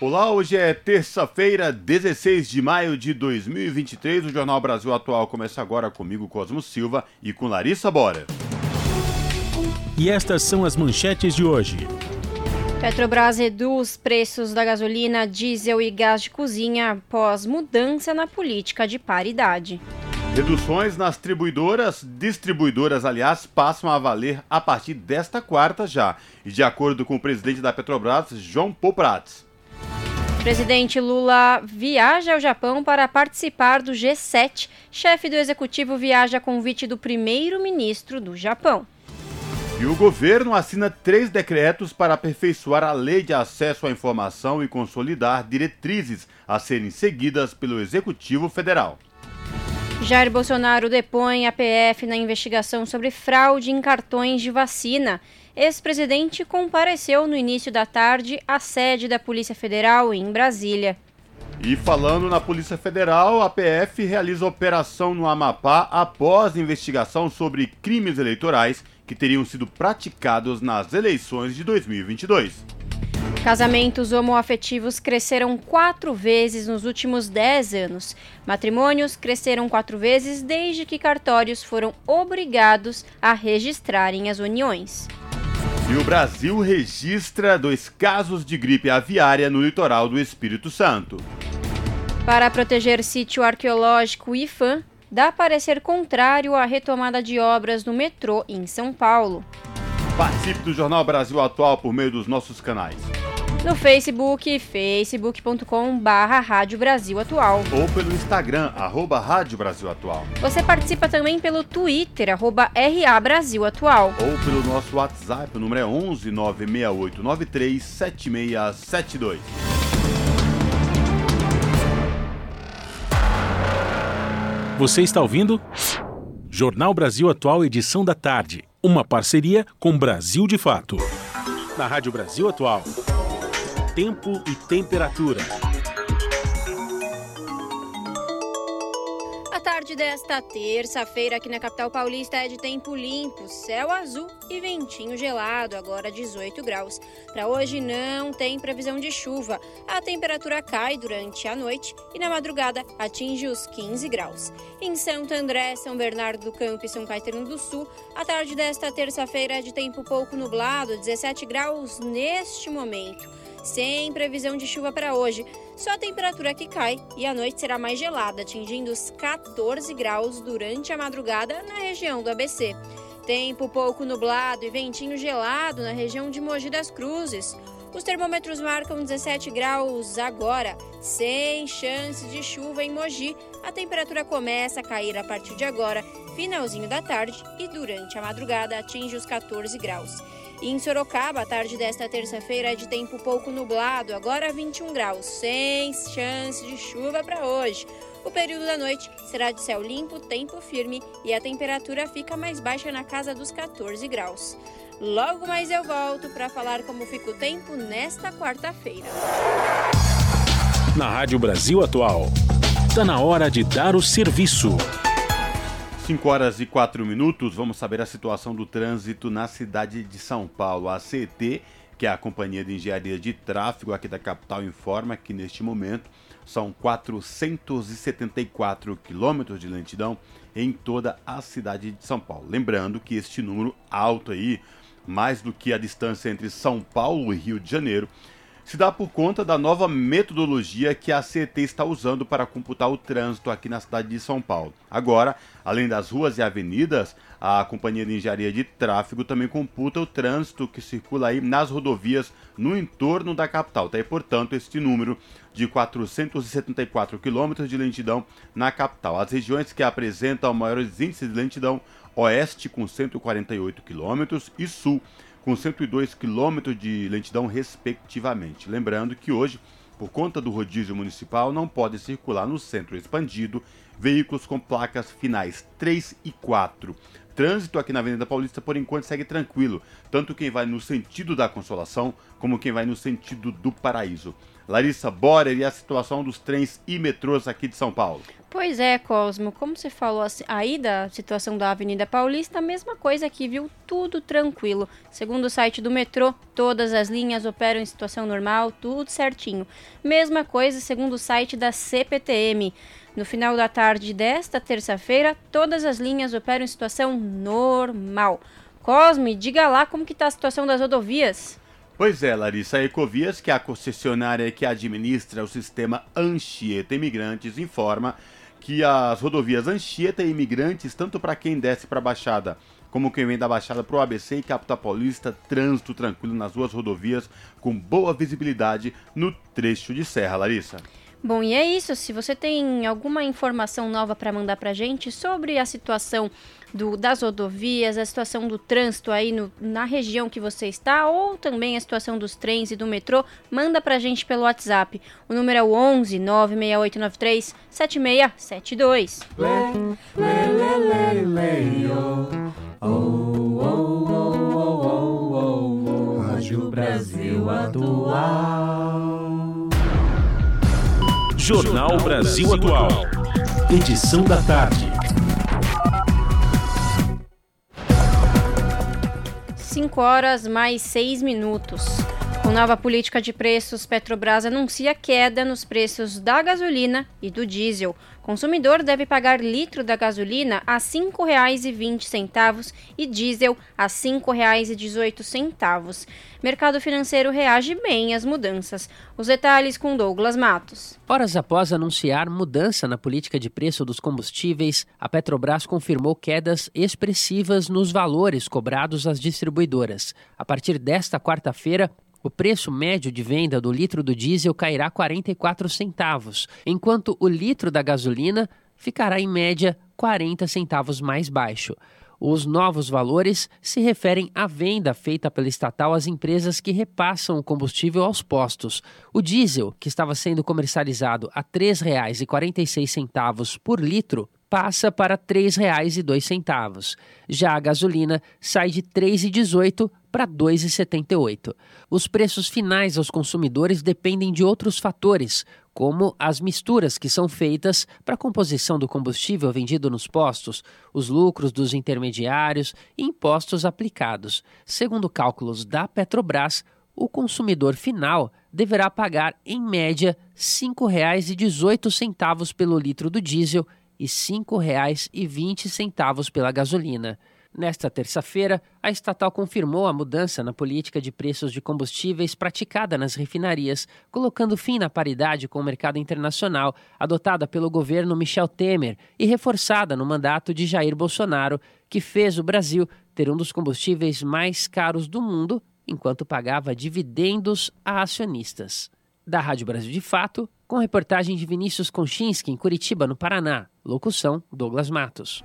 Olá, hoje é terça-feira, 16 de maio de 2023. O Jornal Brasil Atual começa agora comigo, Cosmo Silva, e com Larissa Bora. E estas são as manchetes de hoje. Petrobras reduz preços da gasolina, diesel e gás de cozinha após mudança na política de paridade. Reduções nas distribuidoras, distribuidoras, aliás, passam a valer a partir desta quarta já. E de acordo com o presidente da Petrobras, João Poprats. Presidente Lula viaja ao Japão para participar do G7. Chefe do executivo viaja a convite do primeiro-ministro do Japão. E o governo assina três decretos para aperfeiçoar a lei de acesso à informação e consolidar diretrizes a serem seguidas pelo Executivo Federal. Jair Bolsonaro depõe a PF na investigação sobre fraude em cartões de vacina. Ex-presidente compareceu no início da tarde à sede da Polícia Federal em Brasília. E falando na Polícia Federal, a PF realiza operação no Amapá após investigação sobre crimes eleitorais que teriam sido praticados nas eleições de 2022. Casamentos homoafetivos cresceram quatro vezes nos últimos dez anos. Matrimônios cresceram quatro vezes desde que cartórios foram obrigados a registrarem as uniões. E o Brasil registra dois casos de gripe aviária no litoral do Espírito Santo. Para proteger sítio arqueológico IFAM, dá parecer contrário à retomada de obras no metrô em São Paulo. Participe do Jornal Brasil Atual por meio dos nossos canais. No Facebook, facebook.com barra Rádio Brasil Atual. Ou pelo Instagram, arroba Rádio Brasil Atual. Você participa também pelo Twitter, arroba RA Brasil Atual. Ou pelo nosso WhatsApp, o número é 11 96893 7672. Você está ouvindo? Jornal Brasil Atual, edição da tarde. Uma parceria com Brasil de Fato. Na Rádio Brasil Atual. Tempo e temperatura. A tarde desta terça-feira aqui na capital paulista é de tempo limpo, céu azul e ventinho gelado, agora 18 graus. Para hoje não tem previsão de chuva. A temperatura cai durante a noite e na madrugada atinge os 15 graus. Em Santo André, São Bernardo do Campo e São Caetano do Sul, a tarde desta terça-feira é de tempo pouco nublado, 17 graus neste momento sem previsão de chuva para hoje. Só a temperatura que cai e a noite será mais gelada, atingindo os 14 graus durante a madrugada na região do ABC. Tempo pouco nublado e ventinho gelado na região de Mogi das Cruzes. Os termômetros marcam 17 graus agora, sem chance de chuva em Mogi. A temperatura começa a cair a partir de agora, finalzinho da tarde e durante a madrugada atinge os 14 graus. Em Sorocaba, a tarde desta terça-feira é de tempo pouco nublado, agora 21 graus, sem chance de chuva para hoje. O período da noite será de céu limpo, tempo firme e a temperatura fica mais baixa na casa dos 14 graus. Logo mais eu volto para falar como fica o tempo nesta quarta-feira. Na Rádio Brasil Atual, está na hora de dar o serviço. 5 horas e 4 minutos, vamos saber a situação do trânsito na cidade de São Paulo. A CET, que é a Companhia de Engenharia de Tráfego aqui da capital, informa que neste momento são 474 quilômetros de lentidão em toda a cidade de São Paulo. Lembrando que este número alto aí, mais do que a distância entre São Paulo e Rio de Janeiro, se dá por conta da nova metodologia que a CET está usando para computar o trânsito aqui na cidade de São Paulo. Agora, além das ruas e avenidas, a Companhia de Engenharia de Tráfego também computa o trânsito que circula aí nas rodovias no entorno da capital. Tá? E, portanto, este número de 474 quilômetros de lentidão na capital. As regiões que apresentam maiores índices de lentidão, oeste com 148 quilômetros e sul com 102 quilômetros de lentidão, respectivamente. Lembrando que hoje Por conta do rodízio municipal, não pode circular no centro expandido veículos com placas finais 3 e 4. Trânsito aqui na Avenida Paulista, por enquanto, segue tranquilo, tanto quem vai no sentido da Consolação como quem vai no sentido do Paraíso. Larissa Borer e a situação dos trens e metrôs aqui de São Paulo. Pois é, Cosmo, como você falou aí da situação da Avenida Paulista, a mesma coisa aqui, viu? Tudo tranquilo. Segundo o site do metrô, todas as linhas operam em situação normal, tudo certinho. Mesma coisa segundo o site da CPTM. No final da tarde desta terça-feira, todas as linhas operam em situação normal. Cosme, diga lá como que está a situação das rodovias. Pois é, Larissa, Ecovias, que é a concessionária que administra o sistema Anchieta Imigrantes, informa que as rodovias Anchieta e Imigrantes, tanto para quem desce para a Baixada como quem vem da Baixada para o ABC e Capital Paulista, trânsito tranquilo nas duas rodovias, com boa visibilidade no trecho de Serra, Larissa. Bom, e é isso. Se você tem alguma informação nova para mandar para gente sobre a situação do, das rodovias, a situação do trânsito aí no, na região que você está, ou também a situação dos trens e do metrô, manda para gente pelo WhatsApp. O número é o 11 96893 7672. Rádio Brasil Atual. Jornal Brasil Atual. Edição da tarde. 5 horas mais 6 minutos. Com nova política de preços, Petrobras anuncia queda nos preços da gasolina e do diesel. Consumidor deve pagar litro da gasolina a R$ 5,20 e diesel a R$ 5,18. Mercado financeiro reage bem às mudanças. Os detalhes com Douglas Matos. Horas após anunciar mudança na política de preço dos combustíveis, a Petrobras confirmou quedas expressivas nos valores cobrados às distribuidoras. A partir desta quarta-feira, o preço médio de venda do litro do diesel cairá 44 centavos, enquanto o litro da gasolina ficará em média 40 centavos mais baixo. Os novos valores se referem à venda feita pela estatal às empresas que repassam o combustível aos postos. O diesel, que estava sendo comercializado a R$ 3,46 por litro, passa para R$ 3,02. Já a gasolina sai de R$ 3,18 para R$ 2,78. Os preços finais aos consumidores dependem de outros fatores, como as misturas que são feitas para a composição do combustível vendido nos postos, os lucros dos intermediários e impostos aplicados. Segundo cálculos da Petrobras, o consumidor final deverá pagar, em média, R$ 5,18 pelo litro do diesel e R$ 5,20 pela gasolina. Nesta terça-feira, a estatal confirmou a mudança na política de preços de combustíveis praticada nas refinarias, colocando fim na paridade com o mercado internacional, adotada pelo governo Michel Temer e reforçada no mandato de Jair Bolsonaro, que fez o Brasil ter um dos combustíveis mais caros do mundo, enquanto pagava dividendos a acionistas. Da Rádio Brasil de Fato, com reportagem de Vinícius Konchinski, em Curitiba, no Paraná. Locução: Douglas Matos.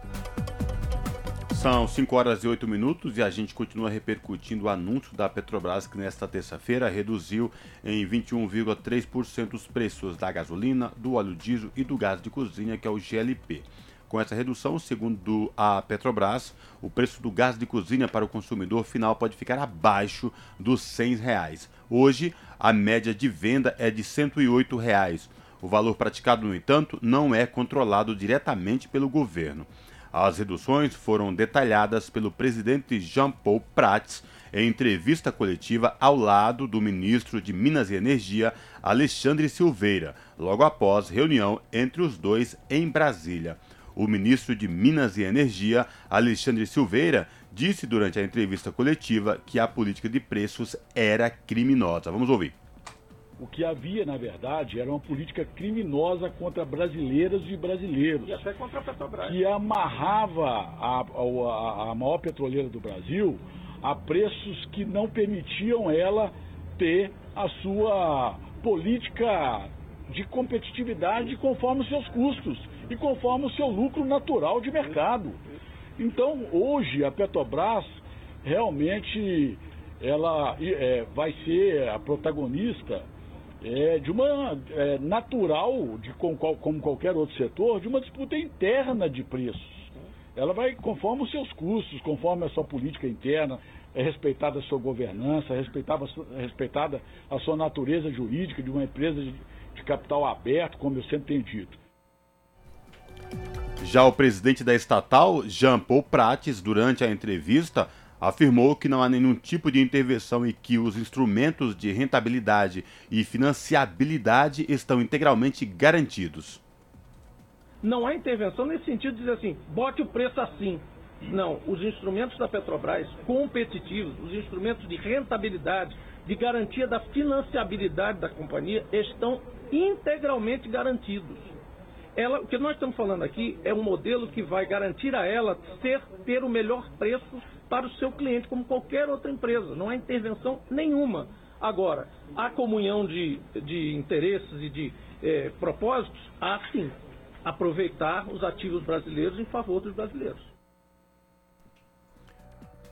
São 5 horas e 8 minutos e a gente continua repercutindo o anúncio da Petrobras que nesta terça-feira reduziu em 21,3% os preços da gasolina, do óleo diesel e do gás de cozinha, que é o GLP. Com essa redução, segundo a Petrobras, o preço do gás de cozinha para o consumidor final pode ficar abaixo dos 100 reais. Hoje, a média de venda é de 108 reais. O valor praticado, no entanto, não é controlado diretamente pelo governo. As reduções foram detalhadas pelo presidente Jean Paul Prats em entrevista coletiva ao lado do ministro de Minas e Energia, Alexandre Silveira, logo após reunião entre os dois em Brasília. O ministro de Minas e Energia, Alexandre Silveira, disse durante a entrevista coletiva que a política de preços era criminosa. Vamos ouvir. O que havia, na verdade, era uma política criminosa contra brasileiras e brasileiros. E até contra a Petrobras. Que amarrava a, a, a maior petroleira do Brasil a preços que não permitiam ela ter a sua política de competitividade conforme os seus custos e conforme o seu lucro natural de mercado. Então, hoje, a Petrobras realmente ela é, vai ser a protagonista é, de uma é, natural, de, como, como qualquer outro setor, de uma disputa interna de preços. Ela vai conforme os seus custos, conforme a sua política interna, é respeitada a sua governança, é respeitada, respeitada a sua natureza jurídica de uma empresa de, de capital aberto, como eu sempre tenho dito. Já o presidente da estatal, Jean Paul Prates, durante a entrevista, afirmou que não há nenhum tipo de intervenção e que os instrumentos de rentabilidade e financiabilidade estão integralmente garantidos. Não há intervenção nesse sentido de dizer assim, bote o preço assim. Não, os instrumentos da Petrobras competitivos, os instrumentos de rentabilidade, de garantia da financiabilidade da companhia estão integralmente garantidos. Ela, o que nós estamos falando aqui é um modelo que vai garantir a ela ser, ter o melhor preço para o seu cliente, como qualquer outra empresa. Não há intervenção nenhuma. Agora, a comunhão de, de interesses e de eh, propósitos, há sim. Aproveitar os ativos brasileiros em favor dos brasileiros.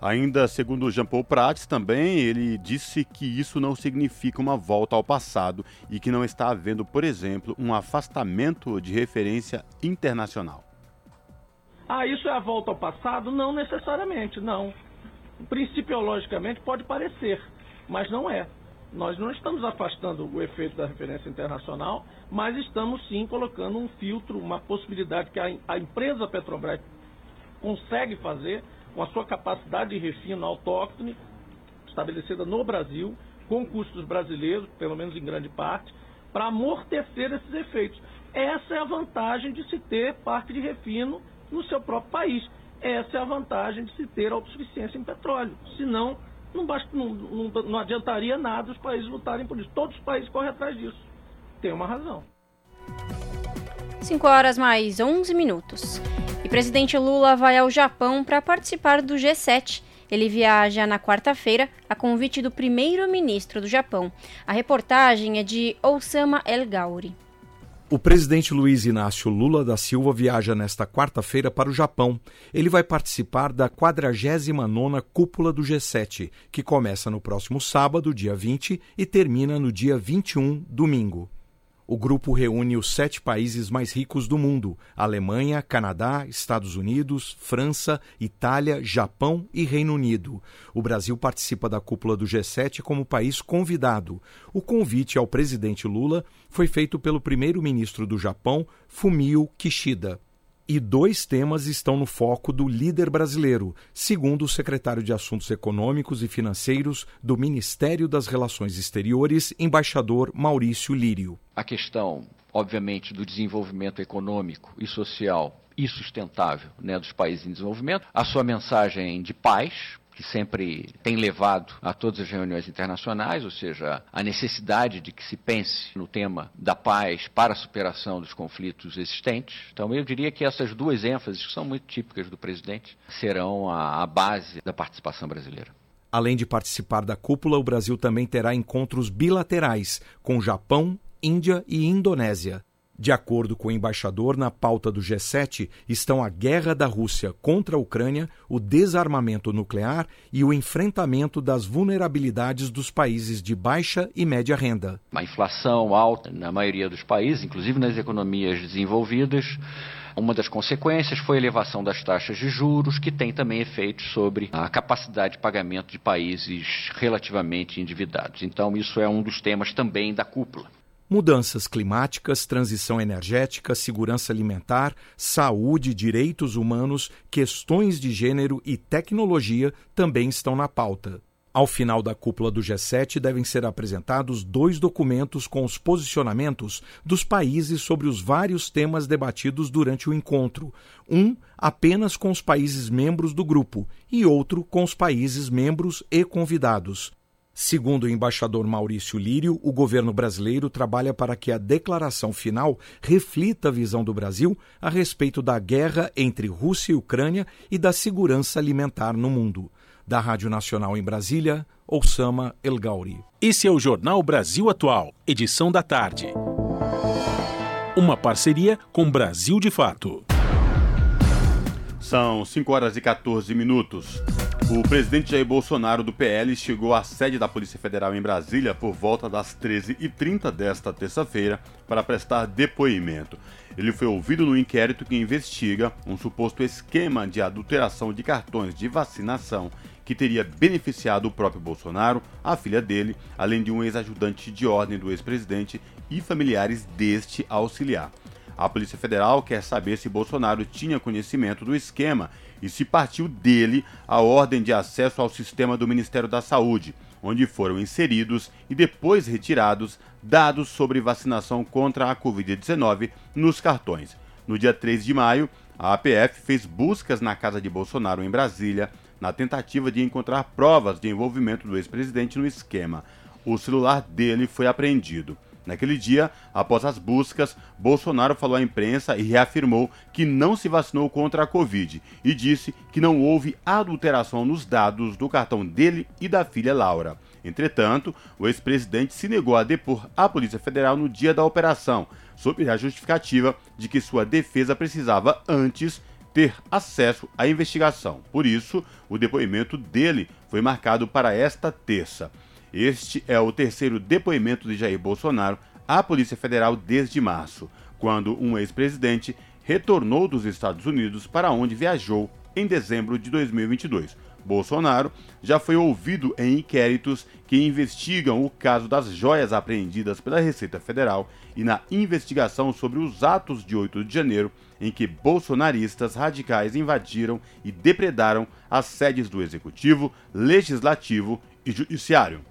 Ainda segundo Jean Paul Prats, também ele disse que isso não significa uma volta ao passado e que não está havendo, por exemplo, um afastamento de referência internacional. Ah, isso é a volta ao passado? Não necessariamente, não. Principiologicamente pode parecer, mas não é. Nós não estamos afastando o efeito da referência internacional, mas estamos sim colocando um filtro, uma possibilidade que a, a empresa Petrobras consegue fazer com a sua capacidade de refino autóctone, estabelecida no Brasil, com custos brasileiros, pelo menos em grande parte, para amortecer esses efeitos. Essa é a vantagem de se ter parte de refino no seu próprio país. Essa é a vantagem de se ter autossuficiência em petróleo. Senão, não, basta, não, não, não adiantaria nada os países lutarem por isso. Todos os países correm atrás disso. Tem uma razão. 5 horas mais 11 minutos. E presidente Lula vai ao Japão para participar do G7. Ele viaja na quarta-feira a convite do primeiro-ministro do Japão. A reportagem é de Osama El Gauri. O presidente Luiz Inácio Lula da Silva viaja nesta quarta-feira para o Japão. Ele vai participar da 49ª Cúpula do G7, que começa no próximo sábado, dia 20, e termina no dia 21, domingo. O grupo reúne os sete países mais ricos do mundo: Alemanha, Canadá, Estados Unidos, França, Itália, Japão e Reino Unido. O Brasil participa da cúpula do G7 como país convidado. O convite ao presidente Lula foi feito pelo primeiro-ministro do Japão, Fumio Kishida e dois temas estão no foco do líder brasileiro, segundo o secretário de Assuntos Econômicos e Financeiros do Ministério das Relações Exteriores, embaixador Maurício Lírio. A questão, obviamente, do desenvolvimento econômico e social e sustentável né, dos países em desenvolvimento, a sua mensagem de paz, que sempre tem levado a todas as reuniões internacionais, ou seja, a necessidade de que se pense no tema da paz para a superação dos conflitos existentes. Então, eu diria que essas duas ênfases, que são muito típicas do presidente, serão a, a base da participação brasileira. Além de participar da cúpula, o Brasil também terá encontros bilaterais com Japão, Índia e Indonésia. De acordo com o embaixador, na pauta do G7 estão a guerra da Rússia contra a Ucrânia, o desarmamento nuclear e o enfrentamento das vulnerabilidades dos países de baixa e média renda. Uma inflação alta na maioria dos países, inclusive nas economias desenvolvidas. Uma das consequências foi a elevação das taxas de juros, que tem também efeitos sobre a capacidade de pagamento de países relativamente endividados. Então, isso é um dos temas também da cúpula. Mudanças climáticas, transição energética, segurança alimentar, saúde, direitos humanos, questões de gênero e tecnologia também estão na pauta. Ao final da cúpula do G7 devem ser apresentados dois documentos com os posicionamentos dos países sobre os vários temas debatidos durante o encontro. Um apenas com os países membros do grupo e outro com os países membros e convidados. Segundo o embaixador Maurício Lírio, o governo brasileiro trabalha para que a declaração final reflita a visão do Brasil a respeito da guerra entre Rússia e Ucrânia e da segurança alimentar no mundo. Da Rádio Nacional em Brasília, Osama El Gauri. Esse é o Jornal Brasil Atual, edição da tarde. Uma parceria com Brasil de Fato. São 5 horas e 14 minutos. O presidente Jair Bolsonaro do PL chegou à sede da Polícia Federal em Brasília por volta das 13h30 desta terça-feira para prestar depoimento. Ele foi ouvido no inquérito que investiga um suposto esquema de adulteração de cartões de vacinação que teria beneficiado o próprio Bolsonaro, a filha dele, além de um ex-ajudante de ordem do ex-presidente e familiares deste auxiliar. A Polícia Federal quer saber se Bolsonaro tinha conhecimento do esquema e se partiu dele a ordem de acesso ao sistema do Ministério da Saúde, onde foram inseridos e depois retirados dados sobre vacinação contra a Covid-19 nos cartões. No dia 3 de maio, a APF fez buscas na casa de Bolsonaro em Brasília, na tentativa de encontrar provas de envolvimento do ex-presidente no esquema. O celular dele foi apreendido. Naquele dia, após as buscas, Bolsonaro falou à imprensa e reafirmou que não se vacinou contra a Covid e disse que não houve adulteração nos dados do cartão dele e da filha Laura. Entretanto, o ex-presidente se negou a depor à Polícia Federal no dia da operação, sob a justificativa de que sua defesa precisava antes ter acesso à investigação. Por isso, o depoimento dele foi marcado para esta terça. Este é o terceiro depoimento de Jair Bolsonaro à Polícia Federal desde março, quando um ex-presidente retornou dos Estados Unidos para onde viajou em dezembro de 2022. Bolsonaro já foi ouvido em inquéritos que investigam o caso das joias apreendidas pela Receita Federal e na investigação sobre os atos de 8 de janeiro, em que bolsonaristas radicais invadiram e depredaram as sedes do Executivo, Legislativo e Judiciário.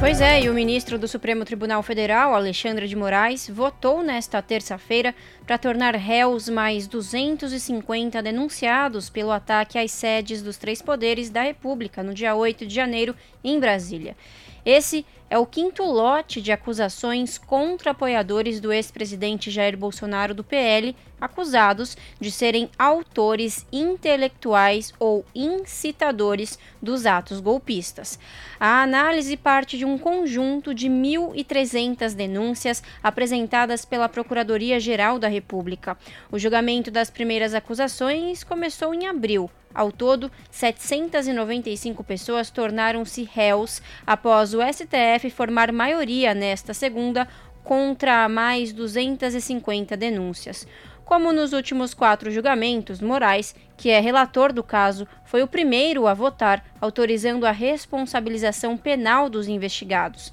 Pois é, e o ministro do Supremo Tribunal Federal, Alexandre de Moraes, votou nesta terça-feira para tornar réus mais 250 denunciados pelo ataque às sedes dos três poderes da República no dia 8 de janeiro em Brasília. Esse é o quinto lote de acusações contra apoiadores do ex-presidente Jair Bolsonaro do PL, acusados de serem autores intelectuais ou incitadores dos atos golpistas. A análise parte de um conjunto de 1.300 denúncias apresentadas pela Procuradoria-Geral da República. O julgamento das primeiras acusações começou em abril. Ao todo, 795 pessoas tornaram-se réus após o STF formar maioria nesta segunda contra mais 250 denúncias. Como nos últimos quatro julgamentos, Moraes, que é relator do caso, foi o primeiro a votar, autorizando a responsabilização penal dos investigados.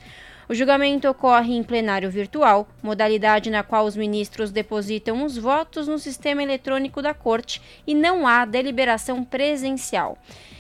O julgamento ocorre em plenário virtual, modalidade na qual os ministros depositam os votos no sistema eletrônico da Corte e não há deliberação presencial.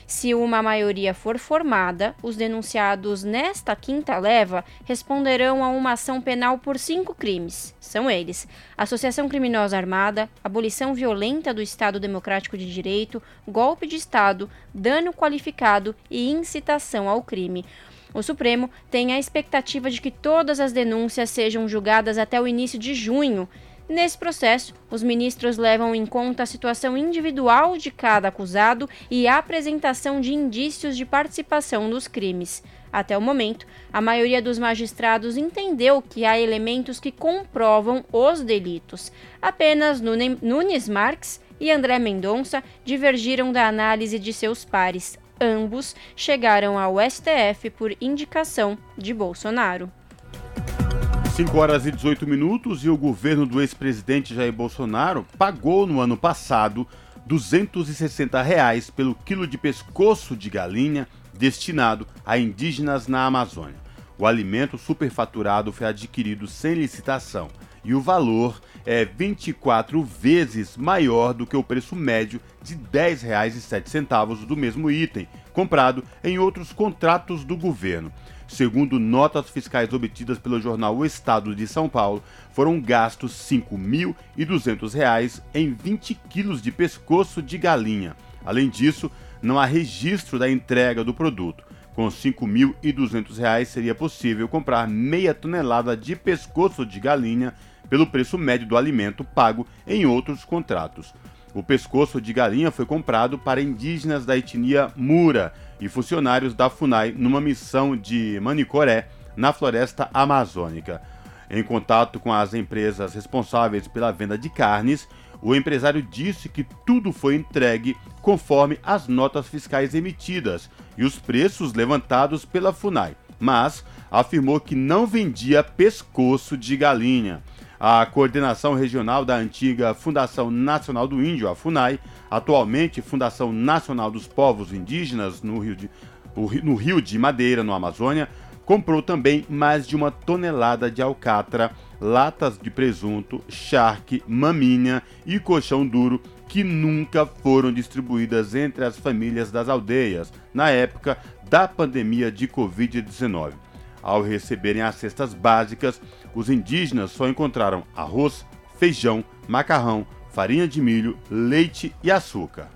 Se uma maioria for formada, os denunciados nesta quinta leva responderão a uma ação penal por cinco crimes. São eles: associação criminosa armada, abolição violenta do Estado Democrático de Direito, golpe de Estado, dano qualificado e incitação ao crime. O Supremo tem a expectativa de que todas as denúncias sejam julgadas até o início de junho. Nesse processo, os ministros levam em conta a situação individual de cada acusado e a apresentação de indícios de participação nos crimes. Até o momento, a maioria dos magistrados entendeu que há elementos que comprovam os delitos. Apenas Nunes Marques e André Mendonça divergiram da análise de seus pares, ambos chegaram ao STF por indicação de Bolsonaro. 5 horas e 18 minutos e o governo do ex-presidente Jair Bolsonaro pagou no ano passado 260 reais pelo quilo de pescoço de galinha destinado a indígenas na Amazônia. O alimento superfaturado foi adquirido sem licitação e o valor é 24 vezes maior do que o preço médio de R$ 10,07 do mesmo item, comprado em outros contratos do governo. Segundo notas fiscais obtidas pelo jornal O Estado de São Paulo, foram gastos R$ 5.200 em 20 quilos de pescoço de galinha. Além disso, não há registro da entrega do produto. Com R$ 5.200 seria possível comprar meia tonelada de pescoço de galinha pelo preço médio do alimento pago em outros contratos. O pescoço de galinha foi comprado para indígenas da etnia Mura e funcionários da FUNAI numa missão de Manicoré, na floresta amazônica. Em contato com as empresas responsáveis pela venda de carnes, o empresário disse que tudo foi entregue conforme as notas fiscais emitidas e os preços levantados pela FUNAI, mas afirmou que não vendia pescoço de galinha. A coordenação regional da antiga Fundação Nacional do Índio, a FUNAI, atualmente Fundação Nacional dos Povos Indígenas no Rio de, no Rio de Madeira, no Amazônia, comprou também mais de uma tonelada de alcatra, latas de presunto, charque, maminha e colchão duro que nunca foram distribuídas entre as famílias das aldeias na época da pandemia de Covid-19. Ao receberem as cestas básicas, os indígenas só encontraram arroz, feijão, macarrão, farinha de milho, leite e açúcar.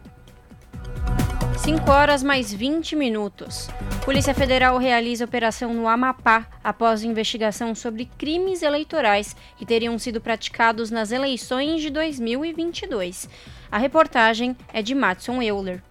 5 horas mais 20 minutos. Polícia Federal realiza operação no Amapá após investigação sobre crimes eleitorais que teriam sido praticados nas eleições de 2022. A reportagem é de Matson Euler.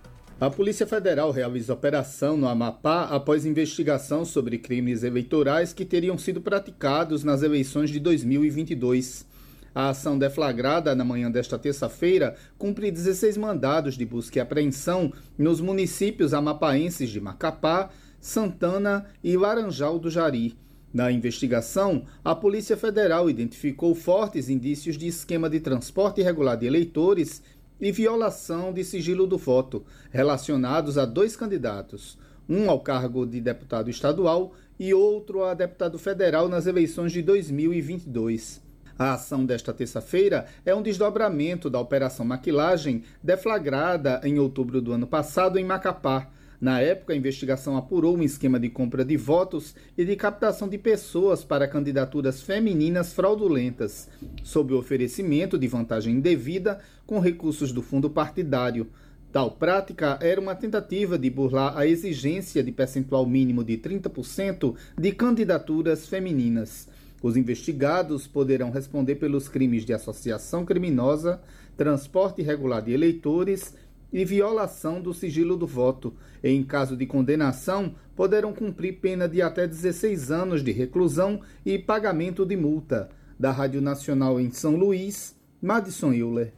A Polícia Federal realiza operação no Amapá após investigação sobre crimes eleitorais que teriam sido praticados nas eleições de 2022. A ação deflagrada na manhã desta terça-feira cumpre 16 mandados de busca e apreensão nos municípios amapaenses de Macapá, Santana e Laranjal do Jari. Na investigação, a Polícia Federal identificou fortes indícios de esquema de transporte irregular de eleitores e violação de sigilo do voto, relacionados a dois candidatos, um ao cargo de deputado estadual e outro a deputado federal nas eleições de 2022. A ação desta terça-feira é um desdobramento da Operação Maquilagem, deflagrada em outubro do ano passado em Macapá. Na época, a investigação apurou um esquema de compra de votos e de captação de pessoas para candidaturas femininas fraudulentas, sob o oferecimento de vantagem indevida com recursos do fundo partidário. Tal prática era uma tentativa de burlar a exigência de percentual mínimo de 30% de candidaturas femininas. Os investigados poderão responder pelos crimes de associação criminosa, transporte irregular de eleitores e violação do sigilo do voto. Em caso de condenação, poderão cumprir pena de até 16 anos de reclusão e pagamento de multa. Da Rádio Nacional em São Luís, Madison Euler.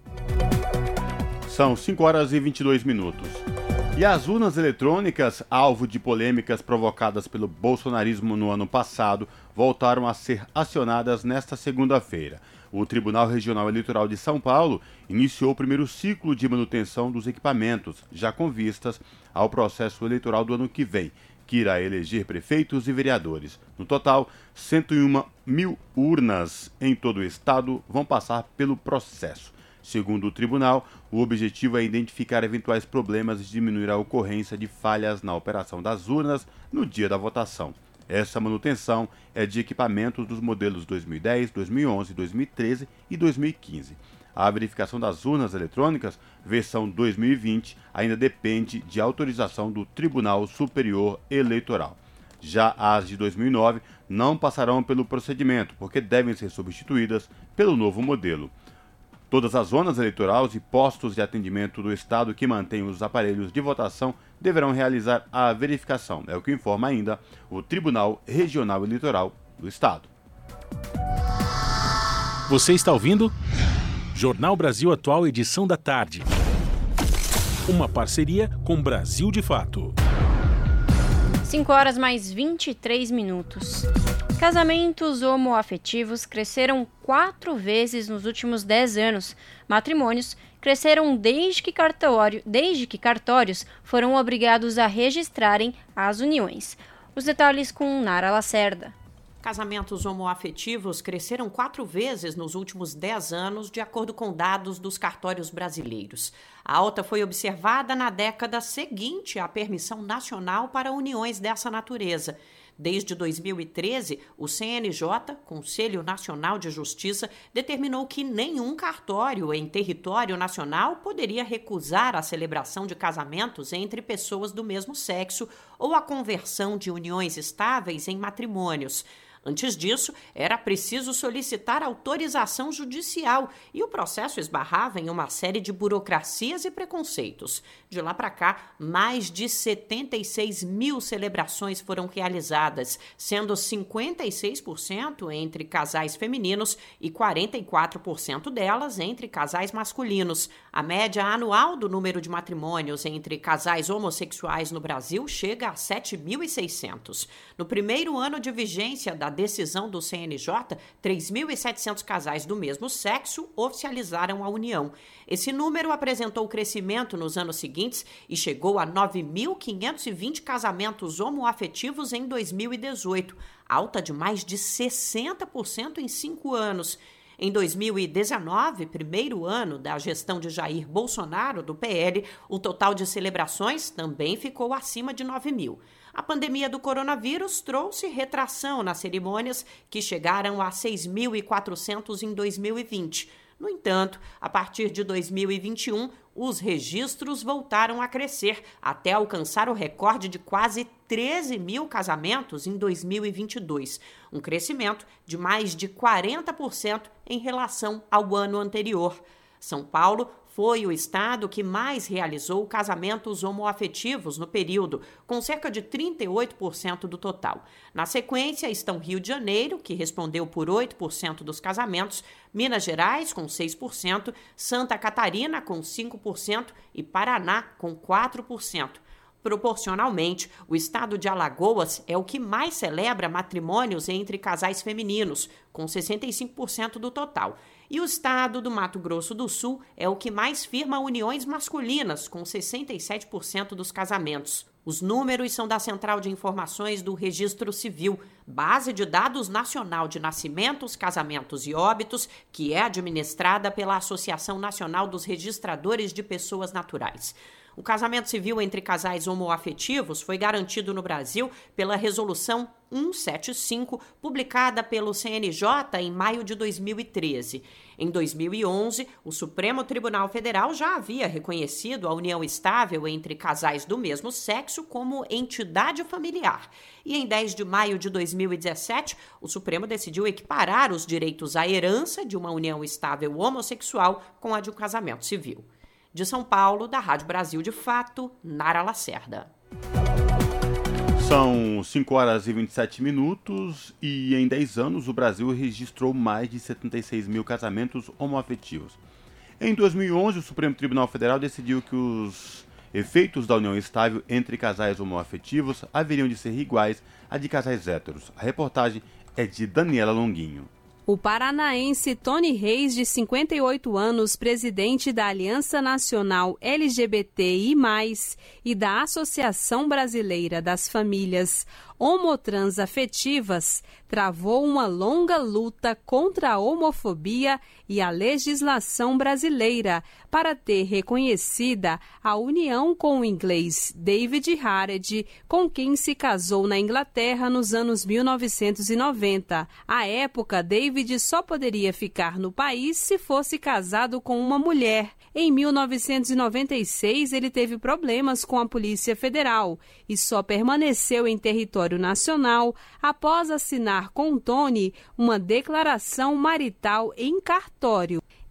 São 5 horas e 22 minutos. E as urnas eletrônicas, alvo de polêmicas provocadas pelo bolsonarismo no ano passado, voltaram a ser acionadas nesta segunda-feira. O Tribunal Regional Eleitoral de São Paulo iniciou o primeiro ciclo de manutenção dos equipamentos, já com vistas ao processo eleitoral do ano que vem, que irá eleger prefeitos e vereadores. No total, 101 mil urnas em todo o estado vão passar pelo processo. Segundo o tribunal, o objetivo é identificar eventuais problemas e diminuir a ocorrência de falhas na operação das urnas no dia da votação. Essa manutenção é de equipamentos dos modelos 2010, 2011, 2013 e 2015. A verificação das urnas eletrônicas, versão 2020, ainda depende de autorização do Tribunal Superior Eleitoral. Já as de 2009 não passarão pelo procedimento, porque devem ser substituídas pelo novo modelo. Todas as zonas eleitorais e postos de atendimento do Estado que mantêm os aparelhos de votação deverão realizar a verificação, é o que informa ainda o Tribunal Regional Eleitoral do Estado. Você está ouvindo? Jornal Brasil Atual, edição da tarde. Uma parceria com Brasil de Fato. 5 horas mais 23 minutos. Casamentos homoafetivos cresceram quatro vezes nos últimos dez anos. Matrimônios cresceram desde que, cartório, desde que cartórios foram obrigados a registrarem as uniões. Os detalhes com Nara Lacerda. Casamentos homoafetivos cresceram quatro vezes nos últimos dez anos, de acordo com dados dos cartórios brasileiros. A alta foi observada na década seguinte à permissão nacional para uniões dessa natureza. Desde 2013, o CNJ, Conselho Nacional de Justiça, determinou que nenhum cartório em território nacional poderia recusar a celebração de casamentos entre pessoas do mesmo sexo ou a conversão de uniões estáveis em matrimônios. Antes disso, era preciso solicitar autorização judicial e o processo esbarrava em uma série de burocracias e preconceitos. De lá para cá, mais de 76 mil celebrações foram realizadas, sendo 56% entre casais femininos e 44% delas entre casais masculinos. A média anual do número de matrimônios entre casais homossexuais no Brasil chega a 7.600. No primeiro ano de vigência da decisão do CNJ, 3.700 casais do mesmo sexo oficializaram a união. Esse número apresentou crescimento nos anos seguintes e chegou a 9.520 casamentos homoafetivos em 2018, alta de mais de 60% em cinco anos. Em 2019, primeiro ano da gestão de Jair Bolsonaro, do PL, o total de celebrações também ficou acima de 9 mil. A pandemia do coronavírus trouxe retração nas cerimônias, que chegaram a 6.400 em 2020. No entanto, a partir de 2021, os registros voltaram a crescer até alcançar o recorde de quase 13 mil casamentos em 2022, um crescimento de mais de 40% em relação ao ano anterior. São Paulo foi o estado que mais realizou casamentos homoafetivos no período, com cerca de 38% do total. Na sequência estão Rio de Janeiro, que respondeu por 8% dos casamentos, Minas Gerais, com 6%, Santa Catarina, com 5% e Paraná, com 4%. Proporcionalmente, o estado de Alagoas é o que mais celebra matrimônios entre casais femininos, com 65% do total. E o estado do Mato Grosso do Sul é o que mais firma uniões masculinas, com 67% dos casamentos. Os números são da Central de Informações do Registro Civil, base de dados nacional de nascimentos, casamentos e óbitos, que é administrada pela Associação Nacional dos Registradores de Pessoas Naturais. O casamento civil entre casais homoafetivos foi garantido no Brasil pela Resolução 175, publicada pelo CNJ em maio de 2013. Em 2011, o Supremo Tribunal Federal já havia reconhecido a união estável entre casais do mesmo sexo como entidade familiar. E em 10 de maio de 2017, o Supremo decidiu equiparar os direitos à herança de uma união estável homossexual com a de um casamento civil. De São Paulo, da Rádio Brasil de Fato, Nara Lacerda. São 5 horas e 27 minutos e em 10 anos o Brasil registrou mais de 76 mil casamentos homoafetivos. Em 2011, o Supremo Tribunal Federal decidiu que os efeitos da união estável entre casais homoafetivos haveriam de ser iguais a de casais héteros. A reportagem é de Daniela Longuinho. O paranaense Tony Reis, de 58 anos, presidente da Aliança Nacional LGBTI, e da Associação Brasileira das Famílias Homotrans Afetivas, travou uma longa luta contra a homofobia e a legislação brasileira para ter reconhecida a união com o inglês David Harrod, com quem se casou na Inglaterra nos anos 1990. À época, David só poderia ficar no país se fosse casado com uma mulher. Em 1996, ele teve problemas com a Polícia Federal e só permaneceu em território nacional após assinar com Tony uma declaração marital em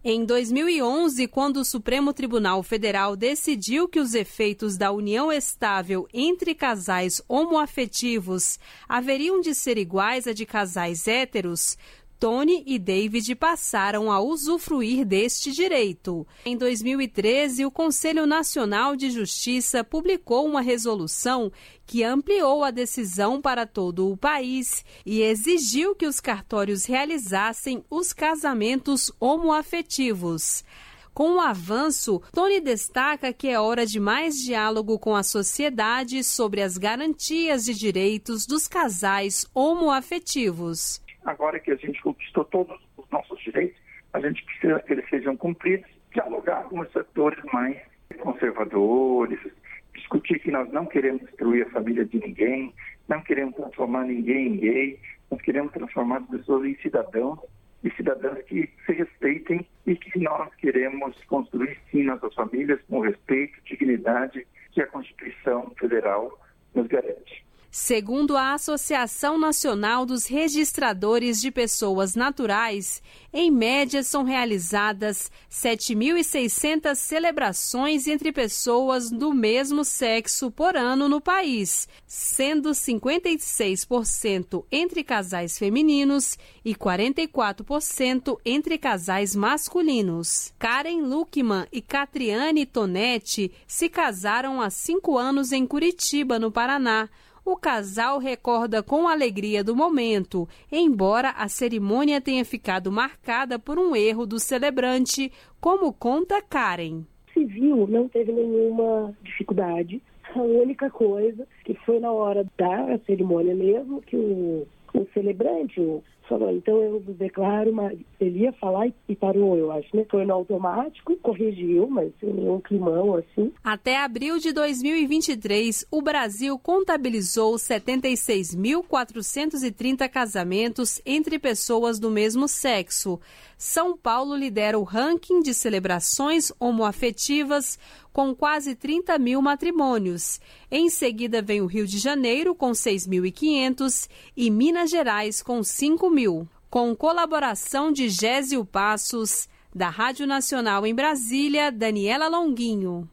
Em 2011, quando o Supremo Tribunal Federal decidiu que os efeitos da união estável entre casais homoafetivos haveriam de ser iguais a de casais héteros, Tony e David passaram a usufruir deste direito. Em 2013, o Conselho Nacional de Justiça publicou uma resolução que ampliou a decisão para todo o país e exigiu que os cartórios realizassem os casamentos homoafetivos. Com o avanço, Tony destaca que é hora de mais diálogo com a sociedade sobre as garantias de direitos dos casais homoafetivos agora que a gente conquistou todos os nossos direitos, a gente precisa que eles sejam cumpridos, dialogar com os setores mais conservadores, discutir que nós não queremos destruir a família de ninguém, não queremos transformar ninguém em gay, nós queremos transformar as pessoas em cidadãos e cidadãs que se respeitem e que nós queremos construir sim nossas famílias com respeito, dignidade que a Constituição Federal nos garante. Segundo a Associação Nacional dos Registradores de Pessoas Naturais, em média são realizadas 7.600 celebrações entre pessoas do mesmo sexo por ano no país, sendo 56% entre casais femininos e 44% entre casais masculinos. Karen Luckman e Catriane Tonetti se casaram há cinco anos em Curitiba, no Paraná o casal recorda com alegria do momento, embora a cerimônia tenha ficado marcada por um erro do celebrante, como conta Karen. Civil não teve nenhuma dificuldade. A única coisa que foi na hora da cerimônia mesmo que o, o celebrante, o falou, então eu declaro, mas ele ia falar e parou, eu acho, né? Foi no automático, corrigiu, mas sem nenhum climão assim. Até abril de 2023, o Brasil contabilizou 76.430 casamentos entre pessoas do mesmo sexo. São Paulo lidera o ranking de celebrações homoafetivas com quase 30 mil matrimônios. Em seguida vem o Rio de Janeiro, com 6.500, e Minas Gerais, com 5 mil. Com colaboração de Gésio Passos, da Rádio Nacional em Brasília, Daniela Longuinho.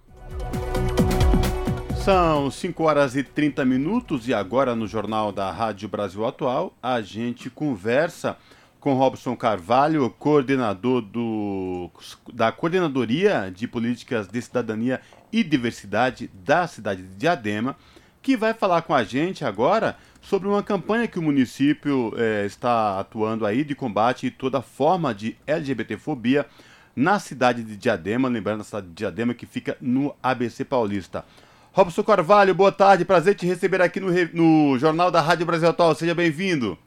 São 5 horas e 30 minutos e agora no Jornal da Rádio Brasil Atual a gente conversa com Robson Carvalho, coordenador do, da Coordenadoria de Políticas de Cidadania e Diversidade da cidade de Diadema, que vai falar com a gente agora sobre uma campanha que o município é, está atuando aí de combate a toda forma de LGBTfobia na cidade de Diadema, lembrando a cidade de Diadema que fica no ABC Paulista. Robson Carvalho, boa tarde, prazer te receber aqui no, no Jornal da Rádio Brasil Atual, seja bem-vindo.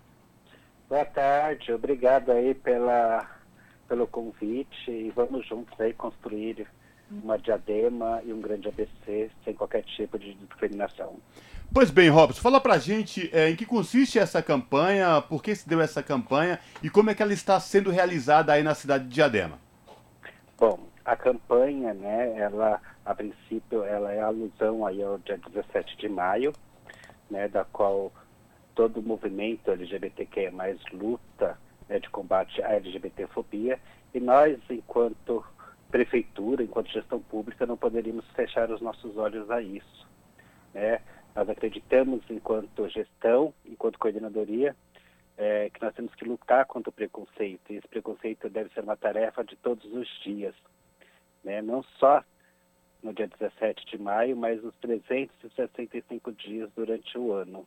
Boa tarde, obrigado aí pela, pelo convite e vamos juntos aí construir uma diadema e um grande ABC sem qualquer tipo de discriminação. Pois bem, Robson, fala pra gente é, em que consiste essa campanha, por que se deu essa campanha e como é que ela está sendo realizada aí na cidade de Diadema. Bom, a campanha, né, ela, a princípio, ela é alusão aí ao dia 17 de maio, né, da qual todo o movimento LGBTQ mais luta né, de combate à LGBTfobia e nós, enquanto prefeitura, enquanto gestão pública, não poderíamos fechar os nossos olhos a isso. Né? Nós acreditamos, enquanto gestão, enquanto coordenadoria, é, que nós temos que lutar contra o preconceito. E esse preconceito deve ser uma tarefa de todos os dias. Né? Não só no dia 17 de maio, mas os 365 dias durante o ano.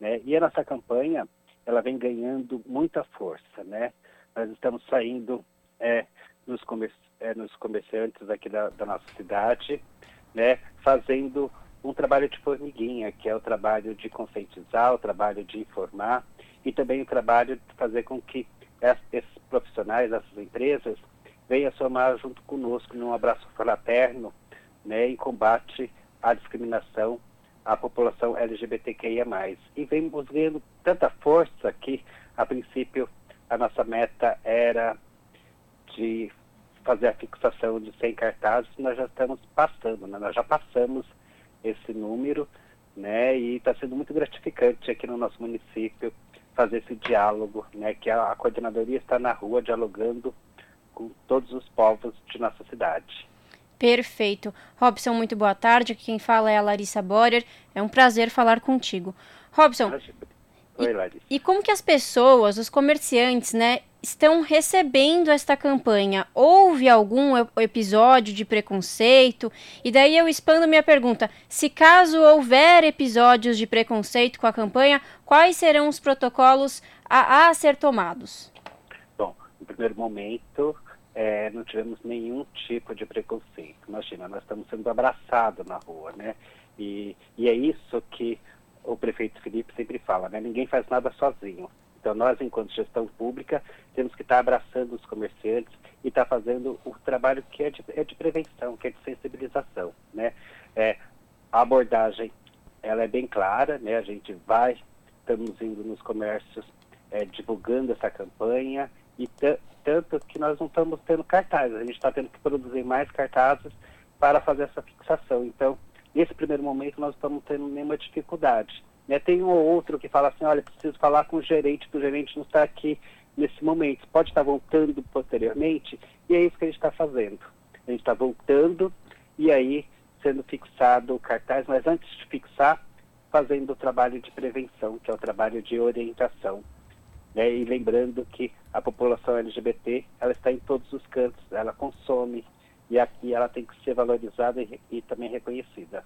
Né? E a nossa campanha, ela vem ganhando muita força, né? Nós estamos saindo é, nos, comer é, nos comerciantes aqui da, da, nossa cidade, né? Fazendo um trabalho de formiguinha, que é o trabalho de conscientizar, o trabalho de informar e também o trabalho de fazer com que esses profissionais, essas empresas, venham somar junto conosco num abraço fraterno, né, em combate à discriminação a população LGBTQIA+. E vemos ganhando tanta força que, a princípio, a nossa meta era de fazer a fixação de 100 cartazes, nós já estamos passando, né? nós já passamos esse número, né? E está sendo muito gratificante aqui no nosso município fazer esse diálogo, né? Que a, a coordenadoria está na rua dialogando com todos os povos de nossa cidade. Perfeito. Robson, muito boa tarde. Quem fala é a Larissa Borer. É um prazer falar contigo. Robson, Oi, Larissa. E, e como que as pessoas, os comerciantes, né, estão recebendo esta campanha? Houve algum episódio de preconceito? E daí eu expando minha pergunta: se caso houver episódios de preconceito com a campanha, quais serão os protocolos a, a ser tomados? Bom, no primeiro momento, é, não tivemos nenhum tipo de preconceito. Abraçados na rua, né? E, e é isso que o prefeito Felipe sempre fala, né? Ninguém faz nada sozinho. Então nós, enquanto gestão pública, temos que estar abraçando os comerciantes e estar fazendo o trabalho que é de, é de prevenção, que é de sensibilização, né? É, a abordagem, ela é bem clara, né? A gente vai, estamos indo nos comércios é, divulgando essa campanha e tanto que nós não estamos tendo cartazes, a gente está tendo que produzir mais cartazes para fazer essa fixação. Então, nesse primeiro momento, nós estamos tendo nenhuma dificuldade. Né? Tem um ou outro que fala assim, olha, preciso falar com o gerente, que o gerente não está aqui nesse momento, pode estar voltando posteriormente, e é isso que a gente está fazendo. A gente está voltando e aí sendo fixado o cartaz, mas antes de fixar, fazendo o trabalho de prevenção, que é o trabalho de orientação. Né? E lembrando que a população LGBT ela está em todos os cantos, ela consome e aqui ela tem que ser valorizada e, e também reconhecida.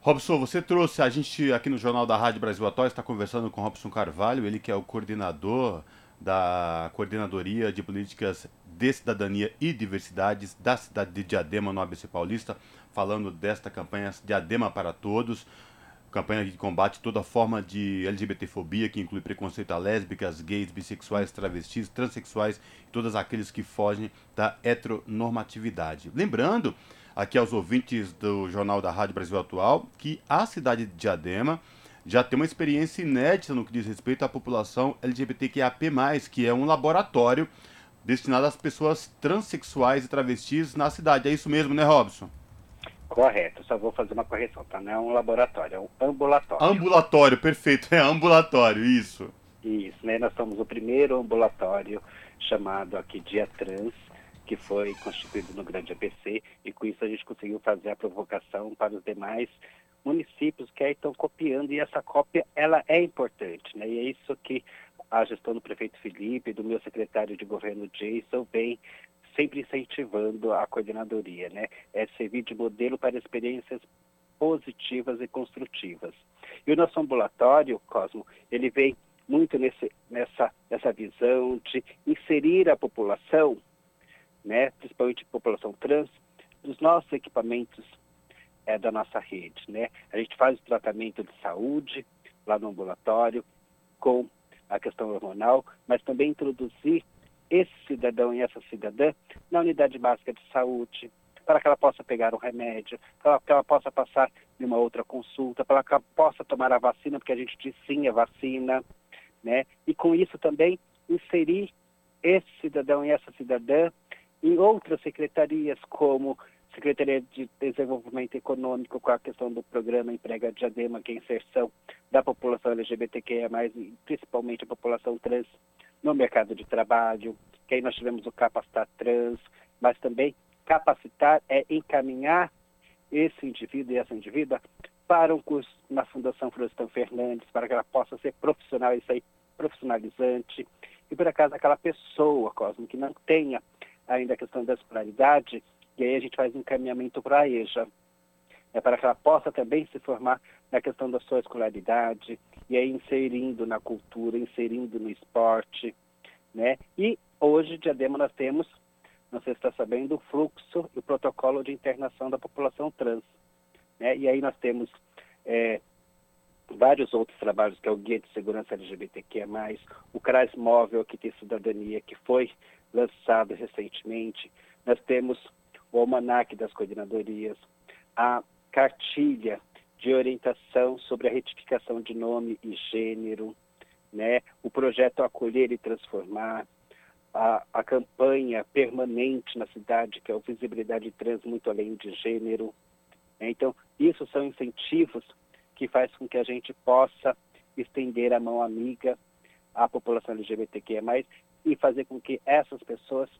Robson, você trouxe, a gente aqui no Jornal da Rádio Brasil Atual está conversando com Robson Carvalho, ele que é o coordenador da Coordenadoria de Políticas de Cidadania e Diversidades da cidade de Diadema, no ABC Paulista, falando desta campanha Diadema para Todos, campanha que combate toda forma de LGBTfobia, que inclui preconceito a lésbicas, gays, bissexuais, travestis, transexuais e todos aqueles que fogem da heteronormatividade. Lembrando aqui aos ouvintes do Jornal da Rádio Brasil Atual que a cidade de Diadema já tem uma experiência inédita no que diz respeito à população LGBTQIAP+, que é um laboratório destinado às pessoas transexuais e travestis na cidade. É isso mesmo, né, Robson? Correto, só vou fazer uma correção, tá? Não é um laboratório, é um ambulatório. Ambulatório, perfeito, é ambulatório, isso. Isso, né? Nós somos o primeiro ambulatório chamado aqui Dia Trans, que foi constituído no Grande ABC, e com isso a gente conseguiu fazer a provocação para os demais municípios que aí estão copiando, e essa cópia ela é importante, né? E é isso que a gestão do prefeito Felipe, do meu secretário de governo Jason, vem sempre incentivando a coordenadoria, né? É servir de modelo para experiências positivas e construtivas. E o nosso ambulatório, Cosmo, ele vem muito nesse, nessa, nessa visão de inserir a população né, principalmente população trans, dos nossos equipamentos é, da nossa rede. Né? A gente faz o tratamento de saúde lá no ambulatório com a questão hormonal, mas também introduzir esse cidadão e essa cidadã na unidade básica de saúde, para que ela possa pegar um remédio, para que ela possa passar em uma outra consulta, para que ela possa tomar a vacina, porque a gente diz sim a vacina, né? E com isso também inserir esse cidadão e essa cidadã em outras secretarias, como Secretaria de Desenvolvimento Econômico, com a questão do programa Emprega Diadema, que é a inserção da população LGBTQIA+, principalmente a população trans no mercado de trabalho, que aí nós tivemos o Capacitar Trans, mas também capacitar é encaminhar esse indivíduo e essa indivídua para um curso na Fundação Florestan Fernandes, para que ela possa ser profissional, profissionalizante, e por acaso aquela pessoa, Cosmo, que não tenha ainda a questão da escolaridade, e aí a gente faz um encaminhamento para a EJA, é para que ela possa também se formar na questão da sua escolaridade, e aí inserindo na cultura, inserindo no esporte, né? E hoje, Diadema, nós temos, não sei se está sabendo, o fluxo e o protocolo de internação da população trans, né? E aí nós temos é, vários outros trabalhos, que é o Guia de Segurança LGBTQ+, o CRAS Móvel, que tem cidadania, que foi lançado recentemente. Nós temos o Almanac das Coordenadorias, a cartilha de orientação sobre a retificação de nome e gênero, né? o projeto Acolher e Transformar, a, a campanha permanente na cidade, que é o Visibilidade Trans Muito Além de Gênero. Então, isso são incentivos que faz com que a gente possa estender a mão amiga à população LGBTQIA+, e fazer com que essas pessoas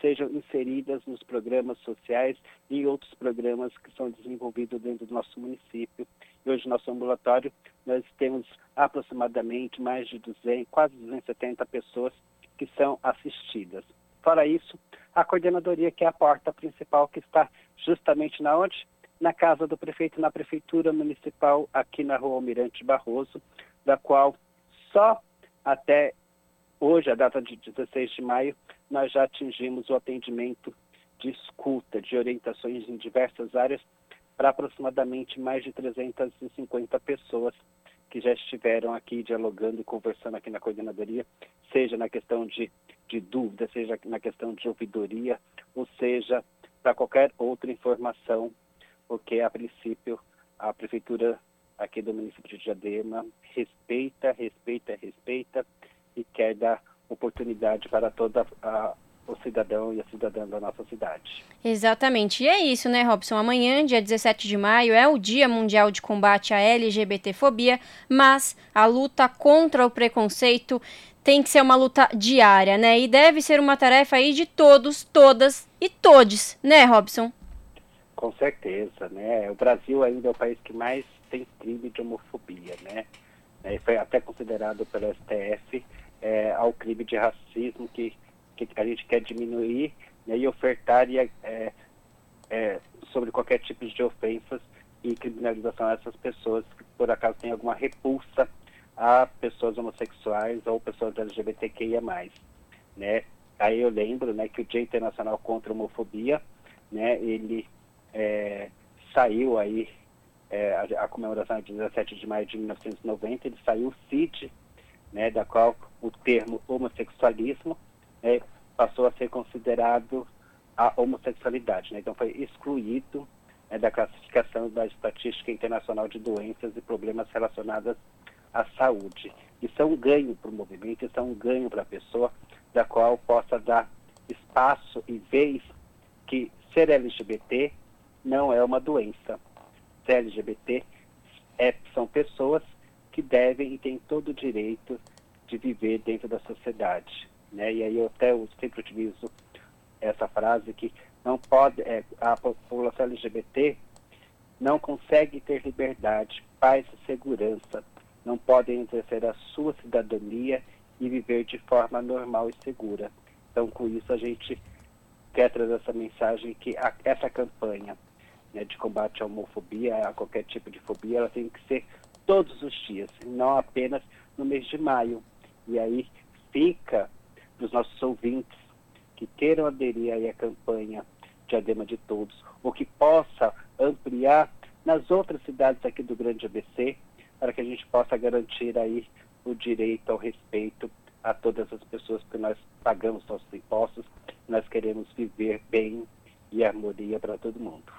sejam inseridas nos programas sociais e outros programas que são desenvolvidos dentro do nosso município. E hoje, no nosso ambulatório, nós temos aproximadamente mais de 200, quase 270 pessoas que são assistidas. Fora isso, a coordenadoria, que é a porta principal, que está justamente na onde? Na casa do prefeito, na prefeitura municipal, aqui na rua Almirante Barroso, da qual só até Hoje, a data de 16 de maio, nós já atingimos o atendimento de escuta, de orientações em diversas áreas, para aproximadamente mais de 350 pessoas que já estiveram aqui dialogando e conversando aqui na coordenadoria, seja na questão de, de dúvida, seja na questão de ouvidoria, ou seja, para qualquer outra informação, porque a princípio a prefeitura aqui do município de Diadema respeita, respeita, respeita e quer dar oportunidade para toda a o cidadão e a cidadã da nossa cidade. Exatamente. E é isso, né, Robson? Amanhã, dia 17 de maio, é o Dia Mundial de Combate à LGBTfobia, mas a luta contra o preconceito tem que ser uma luta diária, né? E deve ser uma tarefa aí de todos, todas e todes, né, Robson? Com certeza, né? O Brasil ainda é o país que mais tem crime de homofobia, né? É, foi até considerado pelo STF é, ao crime de racismo que, que a gente quer diminuir né, e ofertar e, é, é, sobre qualquer tipo de ofensas e criminalização a essas pessoas que por acaso têm alguma repulsa a pessoas homossexuais ou pessoas LGBTQIA+. Né? Aí eu lembro né, que o Dia Internacional contra a Homofobia, né, ele é, saiu aí, é, a, a, comemoração é de 17 de maio de 1990, ele saiu o CID, né, da qual o termo homossexualismo né, passou a ser considerado a homossexualidade. Né? Então foi excluído né, da classificação da Estatística Internacional de Doenças e Problemas Relacionados à saúde. Isso é um ganho para o movimento, isso é um ganho para a pessoa, da qual possa dar espaço e vez que ser LGBT não é uma doença. LGBT é, são pessoas que devem e têm todo o direito de viver dentro da sociedade. Né? E aí eu até eu sempre utilizo essa frase que não pode, é, a população LGBT não consegue ter liberdade, paz e segurança não podem exercer a sua cidadania e viver de forma normal e segura. Então, com isso, a gente quer trazer essa mensagem que a, essa campanha né, de combate à homofobia, a qualquer tipo de fobia, ela tem que ser todos os dias, não apenas no mês de maio. E aí fica para os nossos ouvintes que queiram aderir aí à campanha Diadema de Todos, ou que possa ampliar nas outras cidades aqui do Grande ABC, para que a gente possa garantir aí o direito ao respeito a todas as pessoas que nós pagamos nossos impostos, nós queremos viver bem e harmonia para todo mundo.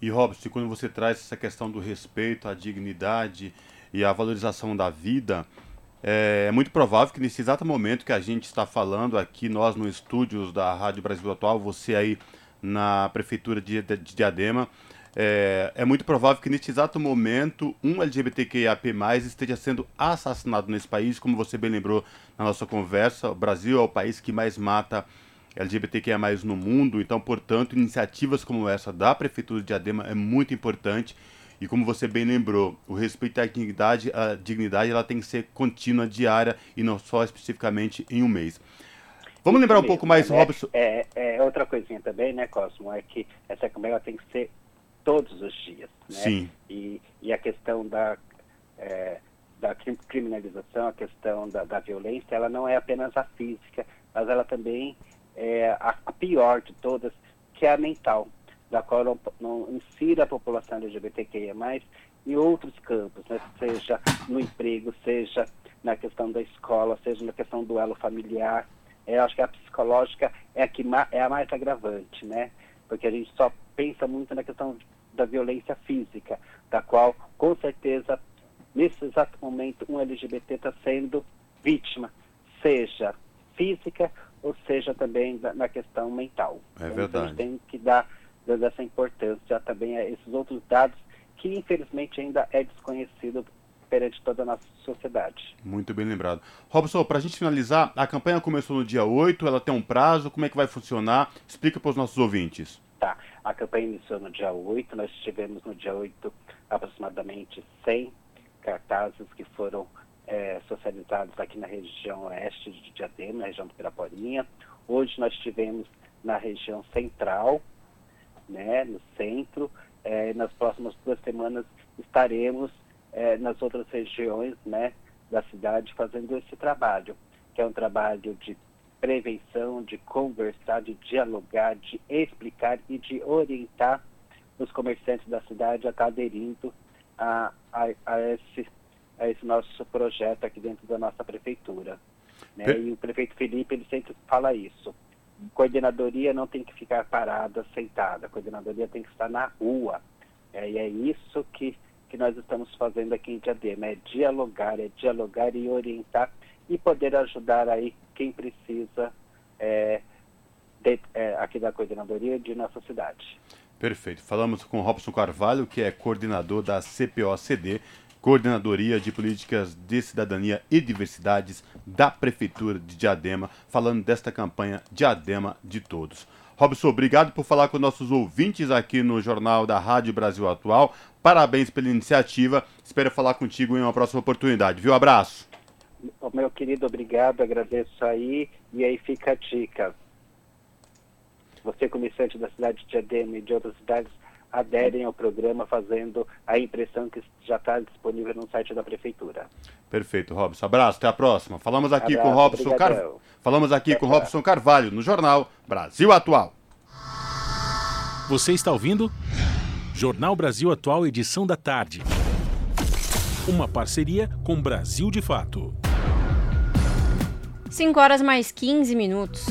E Robson, quando você traz essa questão do respeito, a dignidade e a valorização da vida, é, é muito provável que nesse exato momento que a gente está falando aqui, nós no estúdios da Rádio Brasil Atual, você aí na prefeitura de, de Diadema, é, é, muito provável que neste exato momento um LGBTQIAP+, esteja sendo assassinado nesse país, como você bem lembrou na nossa conversa, o Brasil é o país que mais mata LGBTQIA+, no mundo, então, portanto, iniciativas como essa da Prefeitura de Diadema é muito importante, e como você bem lembrou, o respeito à dignidade, a dignidade ela tem que ser contínua, diária, e não só especificamente em um mês. Vamos lembrar um pouco mais, né? Robson. É, é, outra coisinha também, né, Cosmo, é que essa campanha tem que ser todos os dias. Né? Sim. E, e a questão da, é, da criminalização, a questão da, da violência, ela não é apenas a física, mas ela também é a, pior de todas, que é a mental, da qual não, não insira a população LGBTQIA+, em outros campos, né? seja no emprego, seja na questão da escola, seja na questão do elo familiar. É, acho que a psicológica é a, que é a mais agravante, né? Porque a gente só pensa muito na questão da violência física, da qual, com certeza, nesse exato momento, um LGBT está sendo vítima, seja física ou seja também da, na questão mental. É então, verdade. a gente tem que dar, dar essa importância também a esses outros dados que, infelizmente, ainda é desconhecido perante toda a nossa sociedade. Muito bem lembrado. Robson, para a gente finalizar, a campanha começou no dia 8, ela tem um prazo, como é que vai funcionar? Explica para os nossos ouvintes. Tá. A campanha iniciou no dia 8, nós tivemos no dia 8 aproximadamente 100 cartazes que foram é, socializados aqui na região oeste de Diadema, na região do Piraporinha. Hoje nós tivemos na região central, né, no centro. É, nas próximas duas semanas estaremos é, nas outras regiões né, da cidade fazendo esse trabalho, que é um trabalho de prevenção, de conversar, de dialogar, de explicar e de orientar os comerciantes da cidade a estar aderindo a, a, a, esse, a esse nosso projeto aqui dentro da nossa prefeitura. Né? E o prefeito Felipe ele sempre fala isso. Coordenadoria não tem que ficar parada, sentada. A coordenadoria tem que estar na rua. É, e é isso que, que nós estamos fazendo aqui em Diadema. É dialogar, é dialogar e orientar e poder ajudar aí quem precisa é, aqui da coordenadoria de nossa cidade. Perfeito. Falamos com Robson Carvalho, que é coordenador da CPOCD, Coordenadoria de Políticas de Cidadania e Diversidades da Prefeitura de Diadema, falando desta campanha Diadema de Todos. Robson, obrigado por falar com nossos ouvintes aqui no Jornal da Rádio Brasil Atual. Parabéns pela iniciativa. Espero falar contigo em uma próxima oportunidade. Viu? Abraço. Meu querido, obrigado, agradeço aí. E aí fica a dica. Você, comerciante da cidade de Diadema e de outras cidades, aderem ao programa fazendo a impressão que já está disponível no site da prefeitura. Perfeito, Robson. Abraço, até a próxima. Falamos aqui Abraço, com Robson Car... Falamos aqui com Robson Carvalho no jornal Brasil Atual. Você está ouvindo Jornal Brasil Atual, edição da tarde. Uma parceria com Brasil de Fato. 5 horas mais 15 minutos.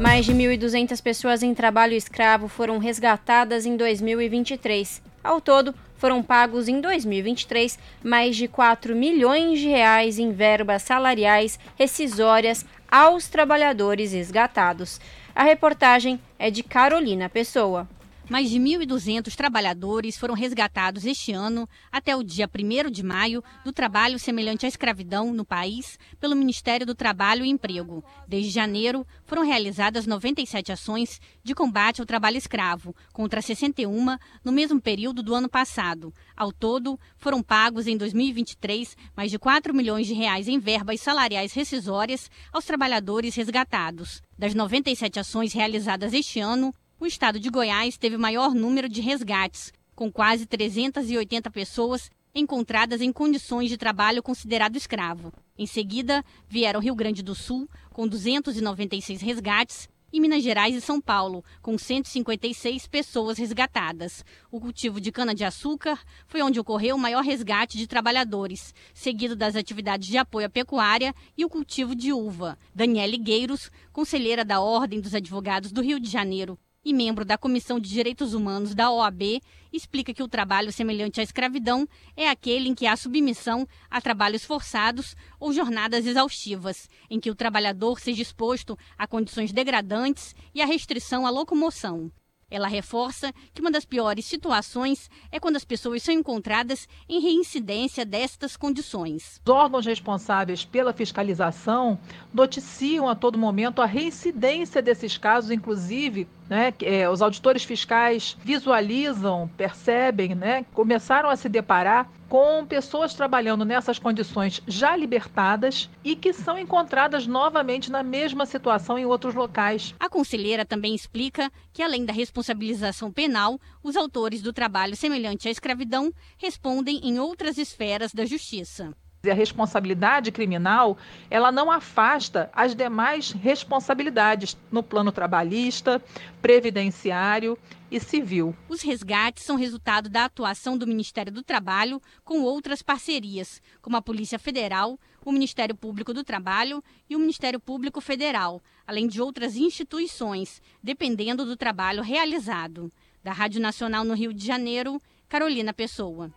Mais de 1.200 pessoas em trabalho escravo foram resgatadas em 2023. Ao todo, foram pagos em 2023 mais de 4 milhões de reais em verbas salariais rescisórias aos trabalhadores resgatados. A reportagem é de Carolina Pessoa. Mais de 1.200 trabalhadores foram resgatados este ano, até o dia 1 de maio, do trabalho semelhante à escravidão no país pelo Ministério do Trabalho e Emprego. Desde janeiro, foram realizadas 97 ações de combate ao trabalho escravo, contra 61 no mesmo período do ano passado. Ao todo, foram pagos em 2023 mais de 4 milhões de reais em verbas salariais rescisórias aos trabalhadores resgatados. Das 97 ações realizadas este ano, o estado de Goiás teve o maior número de resgates, com quase 380 pessoas encontradas em condições de trabalho considerado escravo. Em seguida, vieram Rio Grande do Sul, com 296 resgates, e Minas Gerais e São Paulo, com 156 pessoas resgatadas. O cultivo de cana-de-açúcar foi onde ocorreu o maior resgate de trabalhadores, seguido das atividades de apoio à pecuária e o cultivo de uva. Daniele Gueiros, conselheira da Ordem dos Advogados do Rio de Janeiro, e membro da Comissão de Direitos Humanos da OAB, explica que o trabalho semelhante à escravidão é aquele em que há submissão a trabalhos forçados ou jornadas exaustivas, em que o trabalhador seja exposto a condições degradantes e a restrição à locomoção. Ela reforça que uma das piores situações é quando as pessoas são encontradas em reincidência destas condições. Os órgãos responsáveis pela fiscalização noticiam a todo momento a reincidência desses casos, inclusive né, é, os auditores fiscais visualizam, percebem, né, começaram a se deparar com pessoas trabalhando nessas condições já libertadas e que são encontradas novamente na mesma situação em outros locais. A conselheira também explica que, além da responsabilização penal, os autores do trabalho semelhante à escravidão respondem em outras esferas da justiça. A responsabilidade criminal, ela não afasta as demais responsabilidades no plano trabalhista, previdenciário e civil. Os resgates são resultado da atuação do Ministério do Trabalho com outras parcerias, como a Polícia Federal, o Ministério Público do Trabalho e o Ministério Público Federal, além de outras instituições, dependendo do trabalho realizado. Da Rádio Nacional no Rio de Janeiro, Carolina Pessoa.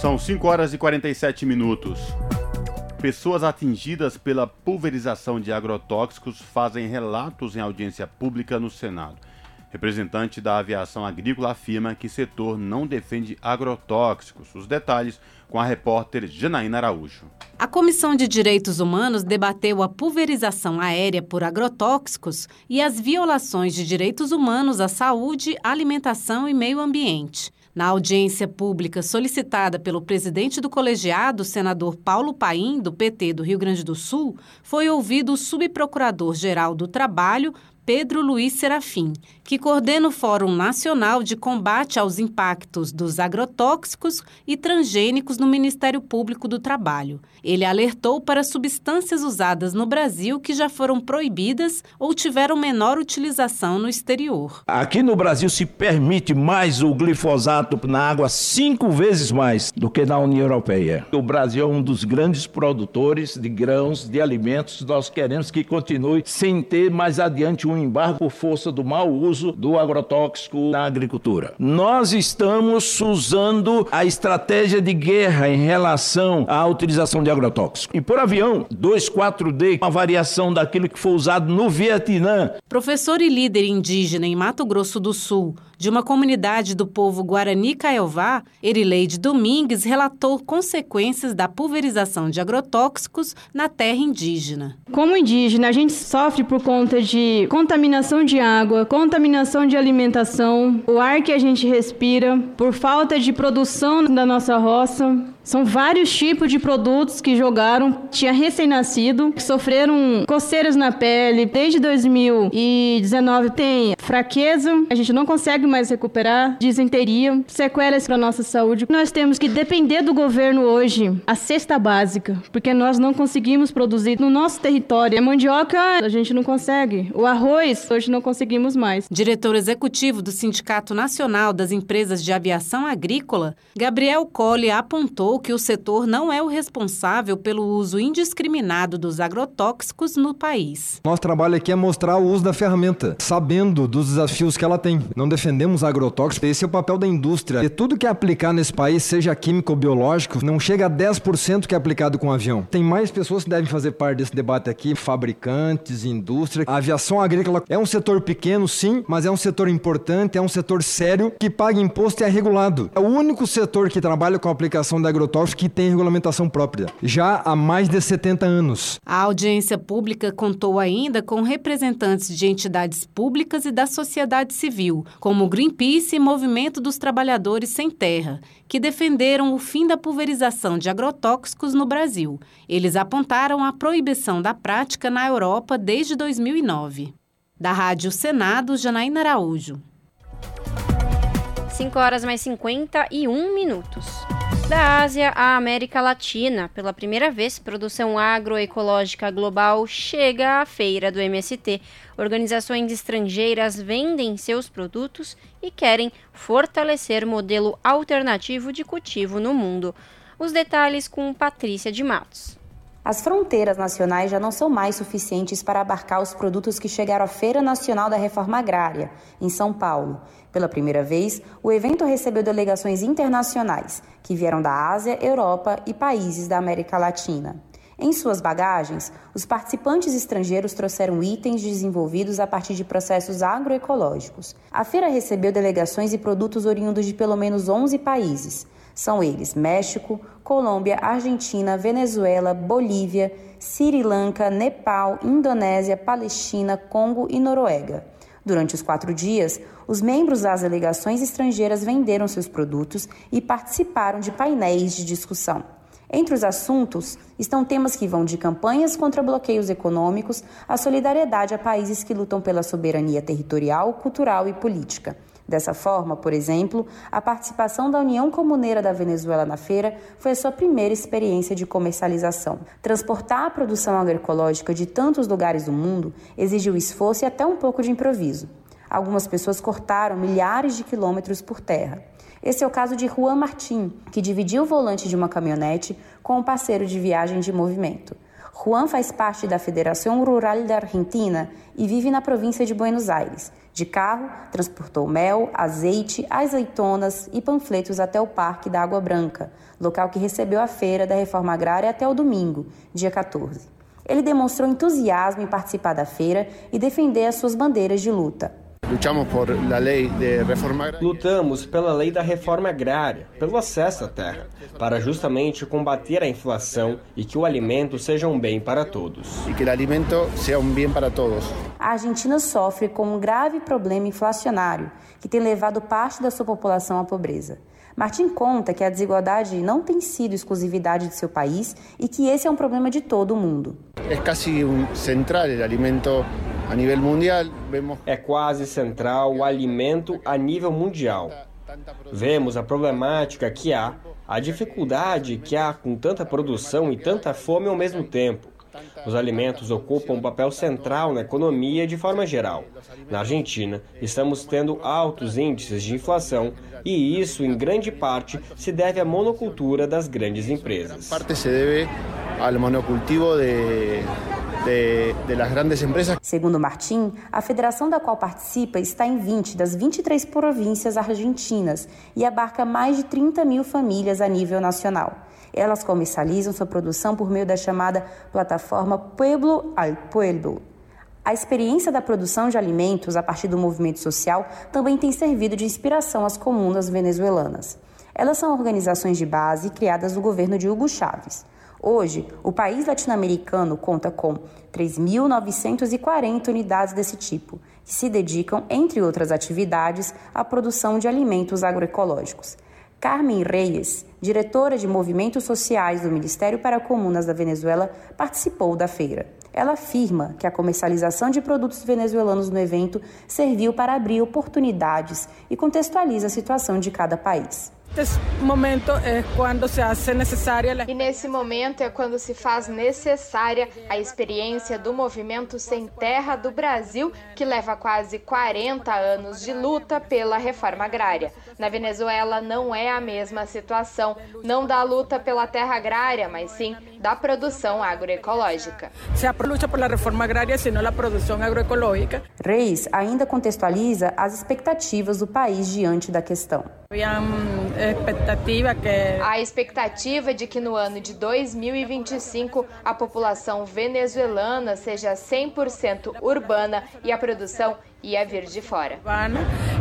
São 5 horas e 47 minutos. Pessoas atingidas pela pulverização de agrotóxicos fazem relatos em audiência pública no Senado. Representante da aviação agrícola afirma que setor não defende agrotóxicos. Os detalhes com a repórter Janaína Araújo. A Comissão de Direitos Humanos debateu a pulverização aérea por agrotóxicos e as violações de direitos humanos à saúde, alimentação e meio ambiente. Na audiência pública solicitada pelo presidente do colegiado, senador Paulo Paim, do PT do Rio Grande do Sul, foi ouvido o subprocurador-geral do Trabalho, Pedro Luiz Serafim, que coordena o Fórum Nacional de Combate aos Impactos dos Agrotóxicos e Transgênicos no Ministério Público do Trabalho. Ele alertou para substâncias usadas no Brasil que já foram proibidas ou tiveram menor utilização no exterior. Aqui no Brasil se permite mais o glifosato na água cinco vezes mais do que na União Europeia. O Brasil é um dos grandes produtores de grãos, de alimentos. Nós queremos que continue sem ter mais adiante um embargo por força do mau uso do agrotóxico na agricultura. Nós estamos usando a estratégia de guerra em relação à utilização de agrotóxico. E por avião, 2,4-D, uma variação daquilo que foi usado no Vietnã. Professor e líder indígena em Mato Grosso do Sul, de uma comunidade do povo Guarani Caiová, Erileide Domingues relatou consequências da pulverização de agrotóxicos na terra indígena. Como indígena, a gente sofre por conta de contaminação de água, contaminação de alimentação, o ar que a gente respira, por falta de produção da nossa roça. São vários tipos de produtos que jogaram, tinha recém-nascido, que sofreram coceiras na pele. Desde 2019 tem fraqueza, a gente não consegue mais recuperar, disenteria, sequelas para nossa saúde. Nós temos que depender do governo hoje, a cesta básica, porque nós não conseguimos produzir no nosso território. A mandioca a gente não consegue, o arroz hoje não conseguimos mais. Diretor executivo do Sindicato Nacional das Empresas de Aviação Agrícola, Gabriel Colli apontou que o setor não é o responsável pelo uso indiscriminado dos agrotóxicos no país. Nosso trabalho aqui é mostrar o uso da ferramenta, sabendo dos desafios que ela tem. Não defendemos agrotóxicos, esse é o papel da indústria. E tudo que é aplicar nesse país, seja químico ou biológico, não chega a 10% que é aplicado com avião. Tem mais pessoas que devem fazer parte desse debate aqui, fabricantes, indústria. A aviação agrícola é um setor pequeno, sim, mas é um setor importante, é um setor sério que paga imposto e é regulado. É o único setor que trabalha com a aplicação da agrotóxico que tem regulamentação própria, já há mais de 70 anos. A audiência pública contou ainda com representantes de entidades públicas e da sociedade civil, como o Greenpeace e Movimento dos Trabalhadores Sem Terra, que defenderam o fim da pulverização de agrotóxicos no Brasil. Eles apontaram a proibição da prática na Europa desde 2009. Da Rádio Senado, Janaína Araújo. 5 horas mais 51 minutos. Da Ásia à América Latina, pela primeira vez, produção agroecológica global chega à feira do MST. Organizações estrangeiras vendem seus produtos e querem fortalecer modelo alternativo de cultivo no mundo. Os detalhes com Patrícia de Matos. As fronteiras nacionais já não são mais suficientes para abarcar os produtos que chegaram à Feira Nacional da Reforma Agrária, em São Paulo. Pela primeira vez, o evento recebeu delegações internacionais, que vieram da Ásia, Europa e países da América Latina. Em suas bagagens, os participantes estrangeiros trouxeram itens desenvolvidos a partir de processos agroecológicos. A feira recebeu delegações e produtos oriundos de pelo menos 11 países. São eles México, Colômbia, Argentina, Venezuela, Bolívia, Sri Lanka, Nepal, Indonésia, Palestina, Congo e Noruega. Durante os quatro dias, os membros das delegações estrangeiras venderam seus produtos e participaram de painéis de discussão. Entre os assuntos estão temas que vão de campanhas contra bloqueios econômicos à solidariedade a países que lutam pela soberania territorial, cultural e política. Dessa forma, por exemplo, a participação da União Comuneira da Venezuela na feira foi a sua primeira experiência de comercialização. Transportar a produção agroecológica de tantos lugares do mundo exigiu esforço e até um pouco de improviso. Algumas pessoas cortaram milhares de quilômetros por terra. Esse é o caso de Juan Martín, que dividiu o volante de uma caminhonete com um parceiro de viagem de movimento. Juan faz parte da Federação Rural da Argentina e vive na província de Buenos Aires. De carro, transportou mel, azeite, azeitonas e panfletos até o Parque da Água Branca, local que recebeu a feira da reforma agrária até o domingo, dia 14. Ele demonstrou entusiasmo em participar da feira e defender as suas bandeiras de luta. Lutamos pela lei da reforma agrária, pelo acesso à terra, para justamente combater a inflação e que o alimento seja um bem para todos. E que o alimento seja um bem para todos. A Argentina sofre com um grave problema inflacionário que tem levado parte da sua população à pobreza. Martin conta que a desigualdade não tem sido exclusividade de seu país e que esse é um problema de todo o mundo. É quase central o alimento a nível mundial. Vemos... É quase central o alimento a nível mundial. Vemos a problemática que há, a dificuldade que há com tanta produção e tanta fome ao mesmo tempo. Os alimentos ocupam um papel central na economia de forma geral. Na Argentina, estamos tendo altos índices de inflação e isso, em grande parte, se deve à monocultura das grandes empresas. Parte se deve ao monocultivo de de, de las grandes empresas. Segundo Martim, a federação da qual participa está em 20 das 23 províncias argentinas e abarca mais de 30 mil famílias a nível nacional. Elas comercializam sua produção por meio da chamada plataforma Pueblo al Pueblo. A experiência da produção de alimentos a partir do movimento social também tem servido de inspiração às comunas venezuelanas. Elas são organizações de base criadas no governo de Hugo Chávez. Hoje, o país latino-americano conta com 3.940 unidades desse tipo, que se dedicam, entre outras atividades, à produção de alimentos agroecológicos. Carmen Reyes, diretora de movimentos sociais do Ministério para Comunas da Venezuela, participou da feira. Ela afirma que a comercialização de produtos venezuelanos no evento serviu para abrir oportunidades e contextualiza a situação de cada país. E nesse momento é quando se faz necessária a experiência do movimento Sem Terra do Brasil, que leva quase 40 anos de luta pela reforma agrária. Na Venezuela não é a mesma situação, não da luta pela terra agrária, mas sim da produção agroecológica. Se a luta pela reforma agrária, senão a produção agroecológica. Reis ainda contextualiza as expectativas do país diante da questão. A expectativa de que no ano de 2025 a população venezuelana seja 100% urbana e a produção ia vir de fora.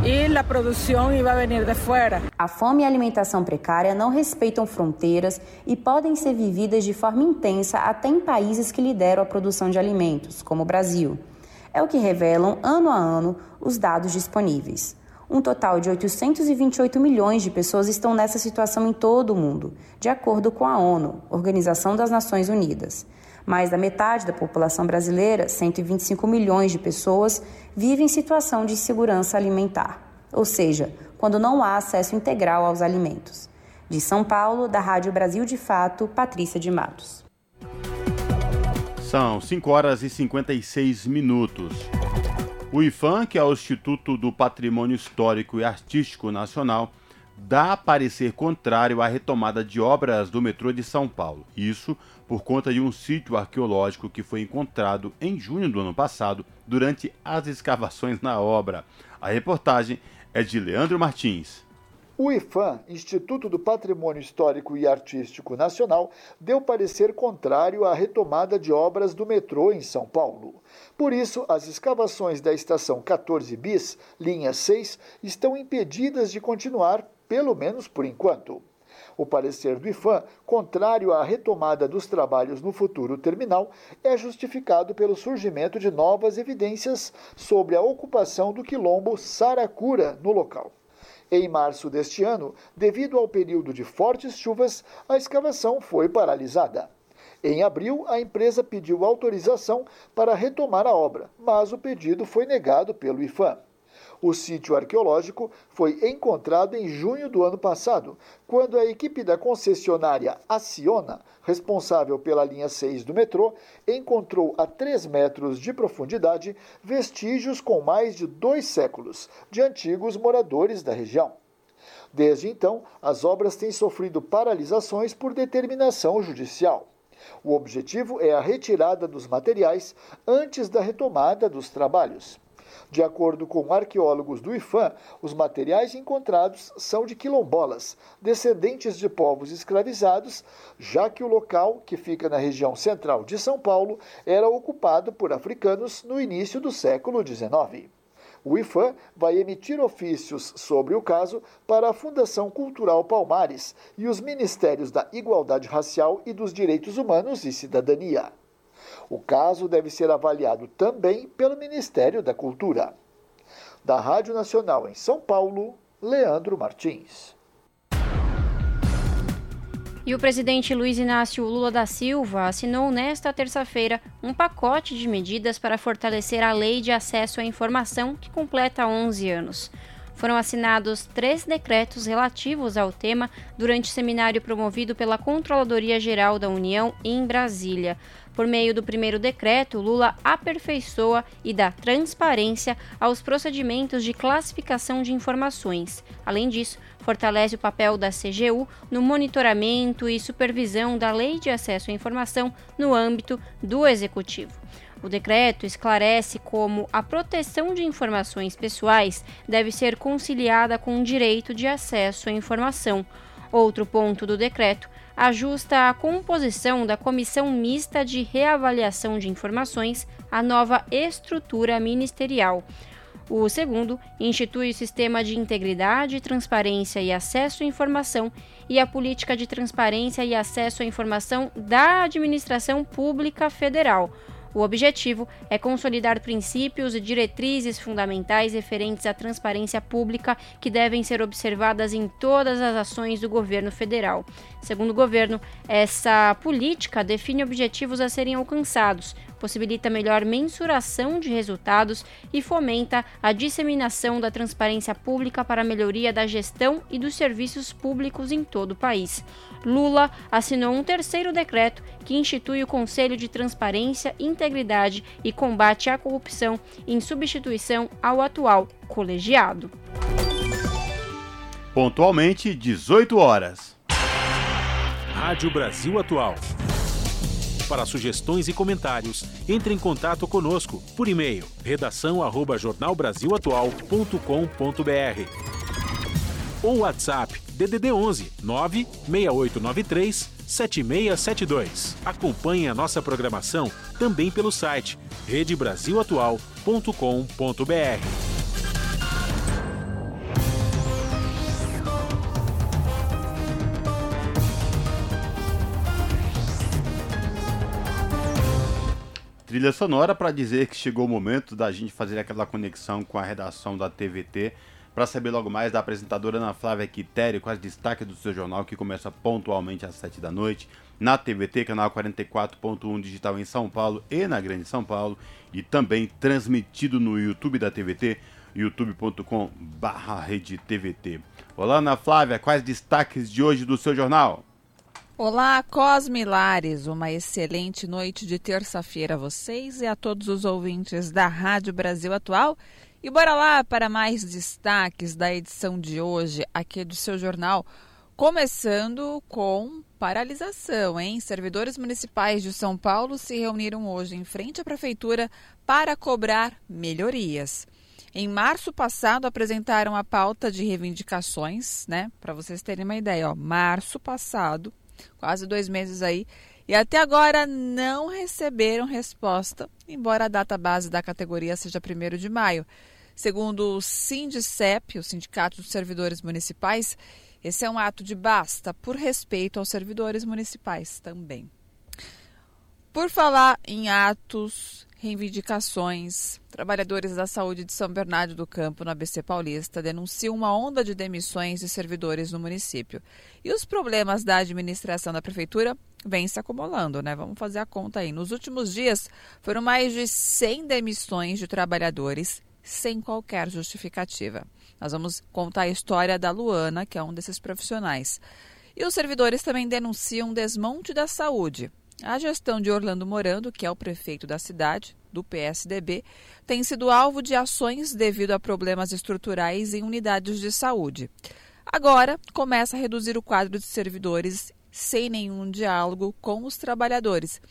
E a produção ia vir de fora. A fome e a alimentação precária não respeitam fronteiras e podem ser vividas de forma intensa até em países que lideram a produção de alimentos, como o Brasil. É o que revelam ano a ano os dados disponíveis. Um total de 828 milhões de pessoas estão nessa situação em todo o mundo, de acordo com a ONU, Organização das Nações Unidas. Mais da metade da população brasileira, 125 milhões de pessoas, vive em situação de insegurança alimentar, ou seja, quando não há acesso integral aos alimentos. De São Paulo, da Rádio Brasil de Fato, Patrícia de Matos. São 5 horas e 56 minutos. O IFAM, que é o Instituto do Patrimônio Histórico e Artístico Nacional, dá parecer contrário à retomada de obras do metrô de São Paulo. Isso por conta de um sítio arqueológico que foi encontrado em junho do ano passado durante as escavações na obra. A reportagem é de Leandro Martins. O IFAM, Instituto do Patrimônio Histórico e Artístico Nacional, deu parecer contrário à retomada de obras do metrô em São Paulo. Por isso, as escavações da estação 14 bis, linha 6, estão impedidas de continuar, pelo menos por enquanto. O parecer do IFAM, contrário à retomada dos trabalhos no futuro terminal, é justificado pelo surgimento de novas evidências sobre a ocupação do quilombo Saracura no local. Em março deste ano, devido ao período de fortes chuvas, a escavação foi paralisada. Em abril, a empresa pediu autorização para retomar a obra, mas o pedido foi negado pelo IFAM. O sítio arqueológico foi encontrado em junho do ano passado, quando a equipe da concessionária Aciona, responsável pela linha 6 do metrô, encontrou a 3 metros de profundidade vestígios com mais de dois séculos de antigos moradores da região. Desde então, as obras têm sofrido paralisações por determinação judicial. O objetivo é a retirada dos materiais antes da retomada dos trabalhos. De acordo com arqueólogos do IFAM, os materiais encontrados são de quilombolas, descendentes de povos escravizados, já que o local, que fica na região central de São Paulo, era ocupado por africanos no início do século XIX. O IFAM vai emitir ofícios sobre o caso para a Fundação Cultural Palmares e os Ministérios da Igualdade Racial e dos Direitos Humanos e Cidadania. O caso deve ser avaliado também pelo Ministério da Cultura. Da Rádio Nacional em São Paulo, Leandro Martins. E o presidente Luiz Inácio Lula da Silva assinou nesta terça-feira um pacote de medidas para fortalecer a Lei de Acesso à Informação, que completa 11 anos. Foram assinados três decretos relativos ao tema durante seminário promovido pela Controladoria Geral da União em Brasília. Por meio do primeiro decreto, Lula aperfeiçoa e dá transparência aos procedimentos de classificação de informações. Além disso, fortalece o papel da CGU no monitoramento e supervisão da Lei de Acesso à Informação no âmbito do Executivo. O decreto esclarece como a proteção de informações pessoais deve ser conciliada com o direito de acesso à informação. Outro ponto do decreto ajusta a composição da Comissão Mista de Reavaliação de Informações à nova estrutura ministerial. O segundo institui o sistema de integridade, transparência e acesso à informação e a política de transparência e acesso à informação da Administração Pública Federal o objetivo é consolidar princípios e diretrizes fundamentais referentes à transparência pública que devem ser observadas em todas as ações do governo federal. Segundo o governo, essa política define objetivos a serem alcançados, possibilita melhor mensuração de resultados e fomenta a disseminação da transparência pública para a melhoria da gestão e dos serviços públicos em todo o país. Lula assinou um terceiro decreto que institui o Conselho de Transparência, Integridade e Combate à Corrupção em substituição ao atual colegiado. Pontualmente, 18 horas. Rádio Brasil Atual. Para sugestões e comentários, entre em contato conosco por e-mail redação@jornalbrasilatual.com.br ou WhatsApp DDD 11 96893 7672. Acompanhe a nossa programação também pelo site redebrasilatual.com.br. trilha sonora para dizer que chegou o momento da gente fazer aquela conexão com a redação da TVT para saber logo mais da apresentadora Ana Flávia Quitério com as destaques do seu jornal que começa pontualmente às 7 da noite na TVT, canal 44.1 digital em São Paulo e na Grande São Paulo e também transmitido no YouTube da TVT youtube.com barra Olá Ana Flávia, quais destaques de hoje do seu jornal? Olá, Cosmilares, uma excelente noite de terça-feira a vocês e a todos os ouvintes da Rádio Brasil Atual. E bora lá para mais destaques da edição de hoje aqui do seu jornal, começando com paralisação, hein? Servidores municipais de São Paulo se reuniram hoje em frente à prefeitura para cobrar melhorias. Em março passado apresentaram a pauta de reivindicações, né? Para vocês terem uma ideia, ó, março passado quase dois meses aí, e até agora não receberam resposta, embora a data base da categoria seja 1 de maio. Segundo o Sindicep, o Sindicato dos Servidores Municipais, esse é um ato de basta por respeito aos servidores municipais também. Por falar em atos reivindicações. Trabalhadores da saúde de São Bernardo do Campo, no ABC Paulista, denunciam uma onda de demissões de servidores no município. E os problemas da administração da prefeitura vêm se acumulando, né? Vamos fazer a conta aí. Nos últimos dias, foram mais de 100 demissões de trabalhadores sem qualquer justificativa. Nós vamos contar a história da Luana, que é um desses profissionais. E os servidores também denunciam desmonte da saúde. A gestão de Orlando Morando, que é o prefeito da cidade, do PSDB, tem sido alvo de ações devido a problemas estruturais em unidades de saúde. Agora, começa a reduzir o quadro de servidores sem nenhum diálogo com os trabalhadores.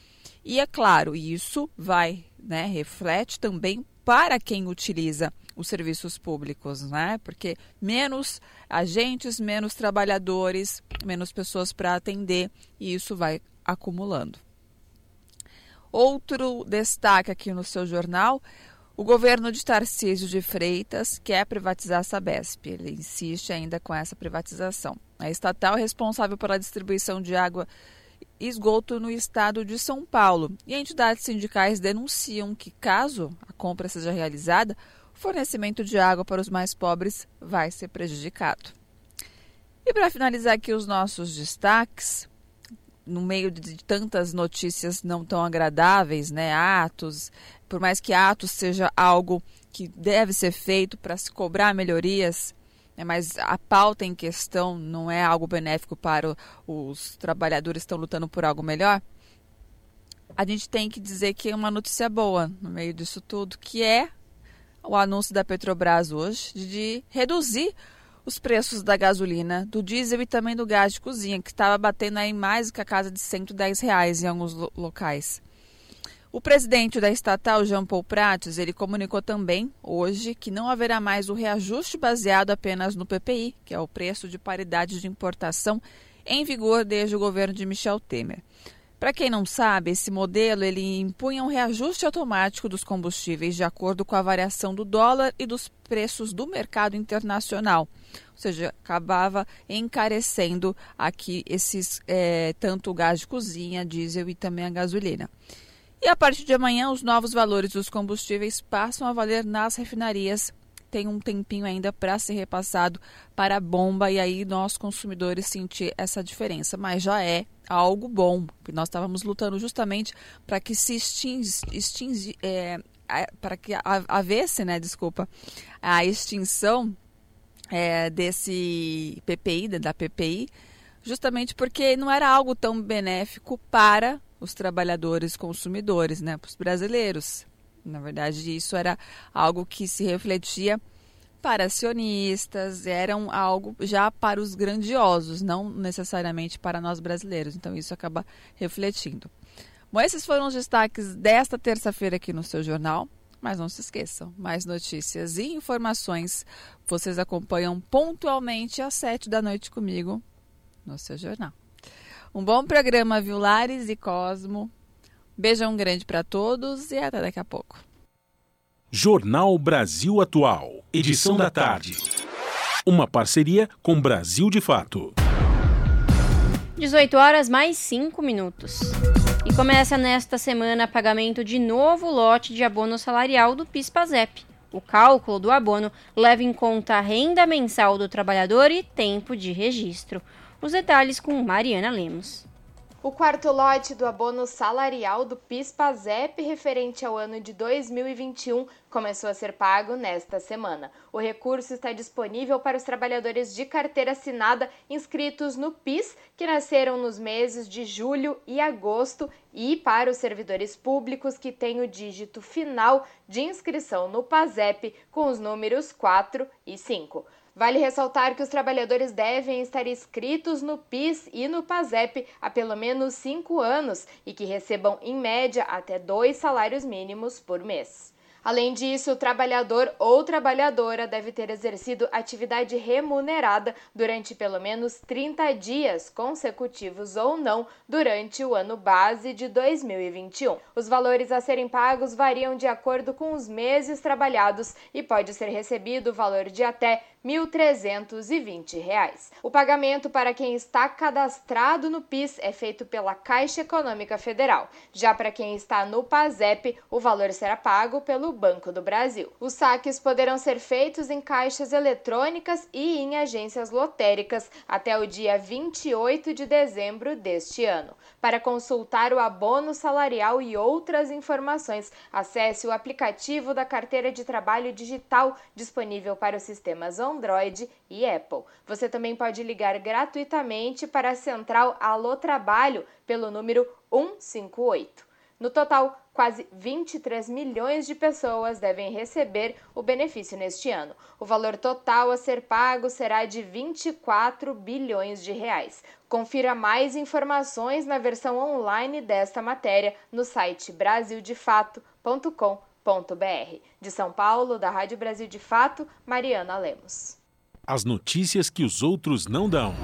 E é claro, isso vai, né, reflete também para quem utiliza os serviços públicos, né? Porque menos agentes, menos trabalhadores, menos pessoas para atender, e isso vai acumulando. Outro destaque aqui no seu jornal: o governo de Tarcísio de Freitas quer privatizar a Sabesp. Ele insiste ainda com essa privatização. A estatal é responsável pela distribuição de água e esgoto no estado de São Paulo. E entidades sindicais denunciam que, caso a compra seja realizada, o fornecimento de água para os mais pobres vai ser prejudicado. E para finalizar aqui os nossos destaques, no meio de tantas notícias não tão agradáveis, né, atos, por mais que atos seja algo que deve ser feito para se cobrar melhorias, né, mas a pauta em questão não é algo benéfico para os trabalhadores que estão lutando por algo melhor. a gente tem que dizer que é uma notícia boa no meio disso tudo, que é o anúncio da Petrobras hoje de reduzir os preços da gasolina, do diesel e também do gás de cozinha, que estava batendo aí mais que a casa de 110 reais em alguns locais. O presidente da estatal, Jean Paul Prates, ele comunicou também hoje que não haverá mais o reajuste baseado apenas no PPI, que é o preço de paridade de importação, em vigor desde o governo de Michel Temer. Para quem não sabe, esse modelo ele impunha um reajuste automático dos combustíveis de acordo com a variação do dólar e dos preços do mercado internacional. Ou seja, acabava encarecendo aqui esses é, tanto o gás de cozinha, diesel e também a gasolina. E a partir de amanhã, os novos valores dos combustíveis passam a valer nas refinarias. Tem um tempinho ainda para ser repassado para a bomba e aí nós consumidores sentir essa diferença, mas já é algo bom, porque nós estávamos lutando justamente para que se extinge, é, para que havesse, né, desculpa, a extinção é, desse PPI, da PPI, justamente porque não era algo tão benéfico para os trabalhadores consumidores, né, para os brasileiros. Na verdade, isso era algo que se refletia para acionistas, eram algo já para os grandiosos, não necessariamente para nós brasileiros. Então isso acaba refletindo. Bom, esses foram os destaques desta terça-feira aqui no seu jornal. Mas não se esqueçam, mais notícias e informações vocês acompanham pontualmente às sete da noite comigo no seu jornal. Um bom programa, Violares e Cosmo. Beijão grande para todos e até daqui a pouco. Jornal Brasil Atual, edição da tarde. Uma parceria com Brasil de Fato. 18 horas mais 5 minutos. E começa nesta semana pagamento de novo lote de abono salarial do PIS/PASEP. O cálculo do abono leva em conta a renda mensal do trabalhador e tempo de registro. Os detalhes com Mariana Lemos. O quarto lote do abono salarial do PIS/PASEP referente ao ano de 2021 começou a ser pago nesta semana. O recurso está disponível para os trabalhadores de carteira assinada inscritos no PIS, que nasceram nos meses de julho e agosto, e para os servidores públicos que têm o dígito final de inscrição no PASEP com os números 4 e 5. Vale ressaltar que os trabalhadores devem estar inscritos no PIS e no PASEP há pelo menos cinco anos e que recebam, em média, até dois salários mínimos por mês. Além disso, o trabalhador ou trabalhadora deve ter exercido atividade remunerada durante pelo menos 30 dias consecutivos ou não durante o ano base de 2021. Os valores a serem pagos variam de acordo com os meses trabalhados e pode ser recebido o valor de até R$ 1.320. O pagamento para quem está cadastrado no PIS é feito pela Caixa Econômica Federal. Já para quem está no PASEP, o valor será pago pelo Banco do Brasil. Os saques poderão ser feitos em caixas eletrônicas e em agências lotéricas até o dia 28 de dezembro deste ano. Para consultar o abono salarial e outras informações, acesse o aplicativo da Carteira de Trabalho Digital disponível para os sistemas Android e Apple. Você também pode ligar gratuitamente para a central Alô Trabalho pelo número 158. No total, quase 23 milhões de pessoas devem receber o benefício neste ano. O valor total a ser pago será de 24 bilhões de reais. Confira mais informações na versão online desta matéria no site brasildefato.com.br. De São Paulo, da Rádio Brasil de Fato, Mariana Lemos. As notícias que os outros não dão.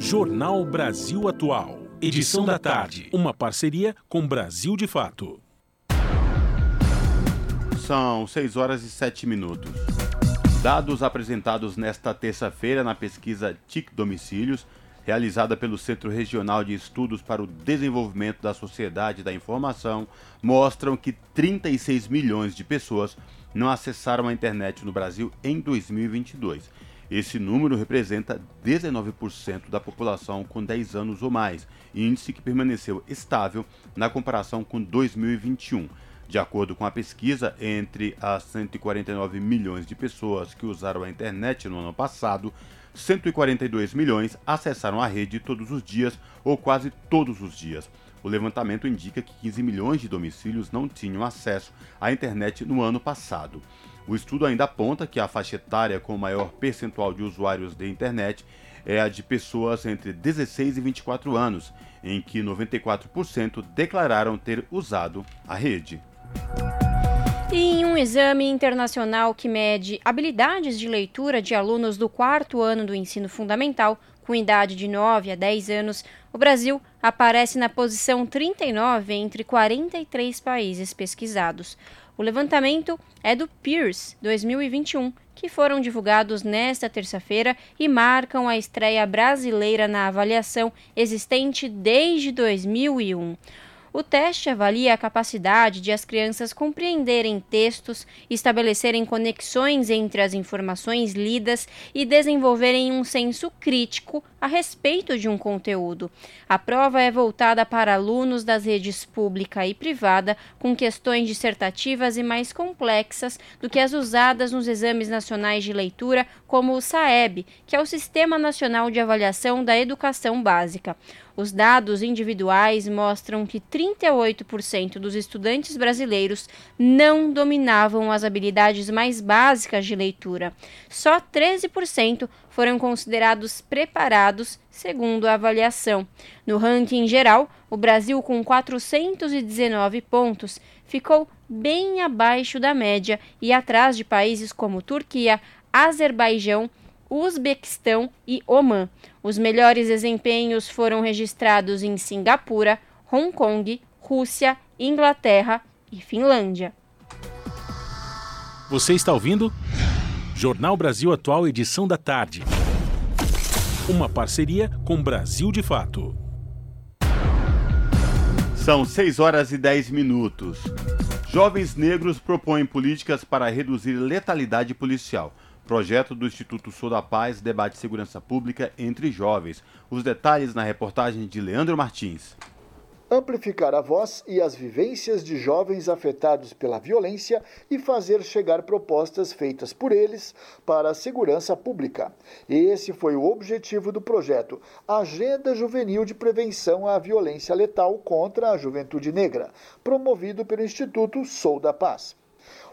Jornal Brasil Atual. Edição da tarde. Uma parceria com Brasil de Fato. São 6 horas e 7 minutos. Dados apresentados nesta terça-feira na pesquisa TIC Domicílios, realizada pelo Centro Regional de Estudos para o Desenvolvimento da Sociedade da Informação, mostram que 36 milhões de pessoas não acessaram a internet no Brasil em 2022. Esse número representa 19% da população com 10 anos ou mais índice que permaneceu estável na comparação com 2021. De acordo com a pesquisa, entre as 149 milhões de pessoas que usaram a internet no ano passado, 142 milhões acessaram a rede todos os dias ou quase todos os dias. O levantamento indica que 15 milhões de domicílios não tinham acesso à internet no ano passado. O estudo ainda aponta que a faixa etária com maior percentual de usuários de internet é a de pessoas entre 16 e 24 anos, em que 94% declararam ter usado a rede. Em um exame internacional que mede habilidades de leitura de alunos do quarto ano do ensino fundamental, com idade de 9 a 10 anos, o Brasil aparece na posição 39 entre 43 países pesquisados. O levantamento é do Peers 2021, que foram divulgados nesta terça-feira e marcam a estreia brasileira na avaliação existente desde 2001. O teste avalia a capacidade de as crianças compreenderem textos, estabelecerem conexões entre as informações lidas e desenvolverem um senso crítico a respeito de um conteúdo. A prova é voltada para alunos das redes pública e privada, com questões dissertativas e mais complexas do que as usadas nos exames nacionais de leitura, como o SAEB, que é o Sistema Nacional de Avaliação da Educação Básica. Os dados individuais mostram que 38% dos estudantes brasileiros não dominavam as habilidades mais básicas de leitura. Só 13% foram considerados preparados, segundo a avaliação. No ranking geral, o Brasil, com 419 pontos, ficou bem abaixo da média e atrás de países como Turquia, Azerbaijão, Uzbequistão e Omã. Os melhores desempenhos foram registrados em Singapura, Hong Kong, Rússia, Inglaterra e Finlândia. Você está ouvindo? Jornal Brasil Atual, edição da tarde. Uma parceria com Brasil de Fato. São 6 horas e 10 minutos. Jovens negros propõem políticas para reduzir letalidade policial. Projeto do Instituto Sou da Paz debate segurança pública entre jovens. Os detalhes na reportagem de Leandro Martins amplificar a voz e as vivências de jovens afetados pela violência e fazer chegar propostas feitas por eles para a segurança pública. Esse foi o objetivo do projeto Agenda Juvenil de Prevenção à Violência Letal contra a Juventude Negra, promovido pelo Instituto Sou da Paz.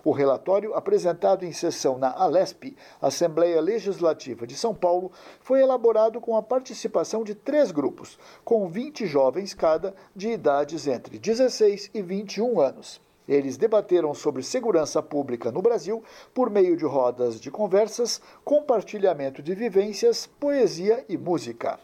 O relatório, apresentado em sessão na Alesp, Assembleia Legislativa de São Paulo, foi elaborado com a participação de três grupos, com 20 jovens cada, de idades entre 16 e 21 anos. Eles debateram sobre segurança pública no Brasil por meio de rodas de conversas, compartilhamento de vivências, poesia e música.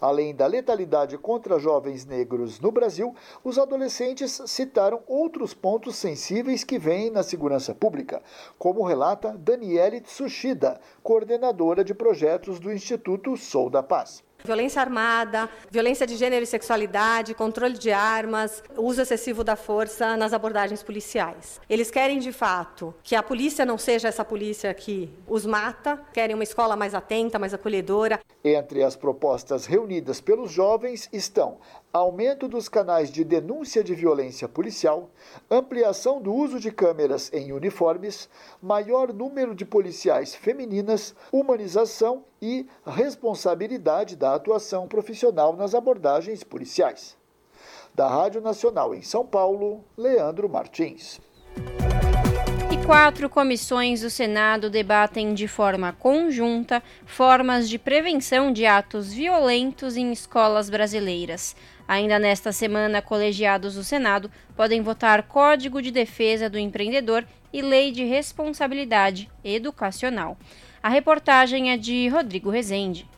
Além da letalidade contra jovens negros no Brasil, os adolescentes citaram outros pontos sensíveis que vêm na segurança pública, como relata Daniele Tsushida, coordenadora de projetos do Instituto Sou da Paz. Violência armada, violência de gênero e sexualidade, controle de armas, uso excessivo da força nas abordagens policiais. Eles querem, de fato, que a polícia não seja essa polícia que os mata, querem uma escola mais atenta, mais acolhedora. Entre as propostas reunidas pelos jovens estão aumento dos canais de denúncia de violência policial, ampliação do uso de câmeras em uniformes, maior número de policiais femininas, humanização e responsabilidade da atuação profissional nas abordagens policiais. Da Rádio Nacional em São Paulo, Leandro Martins. E quatro comissões do Senado debatem de forma conjunta formas de prevenção de atos violentos em escolas brasileiras. Ainda nesta semana, colegiados do Senado podem votar Código de Defesa do Empreendedor e Lei de Responsabilidade Educacional. A reportagem é de Rodrigo Rezende.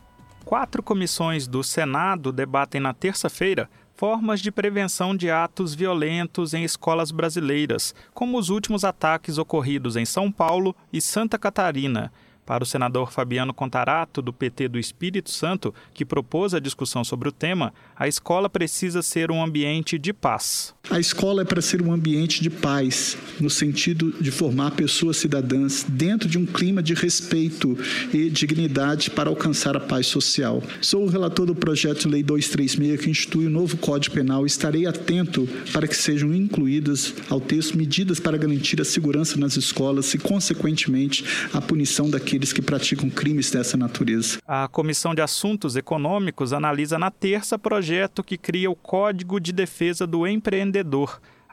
Quatro comissões do Senado debatem na terça-feira formas de prevenção de atos violentos em escolas brasileiras, como os últimos ataques ocorridos em São Paulo e Santa Catarina. Para o senador Fabiano Contarato, do PT do Espírito Santo, que propôs a discussão sobre o tema, a escola precisa ser um ambiente de paz. A escola é para ser um ambiente de paz, no sentido de formar pessoas cidadãs dentro de um clima de respeito e dignidade para alcançar a paz social. Sou o relator do projeto de lei 236 que institui o novo Código Penal e estarei atento para que sejam incluídas ao texto medidas para garantir a segurança nas escolas e, consequentemente, a punição daqueles aqueles que praticam crimes dessa natureza. A Comissão de Assuntos Econômicos analisa na terça projeto que cria o Código de Defesa do Empreendedor.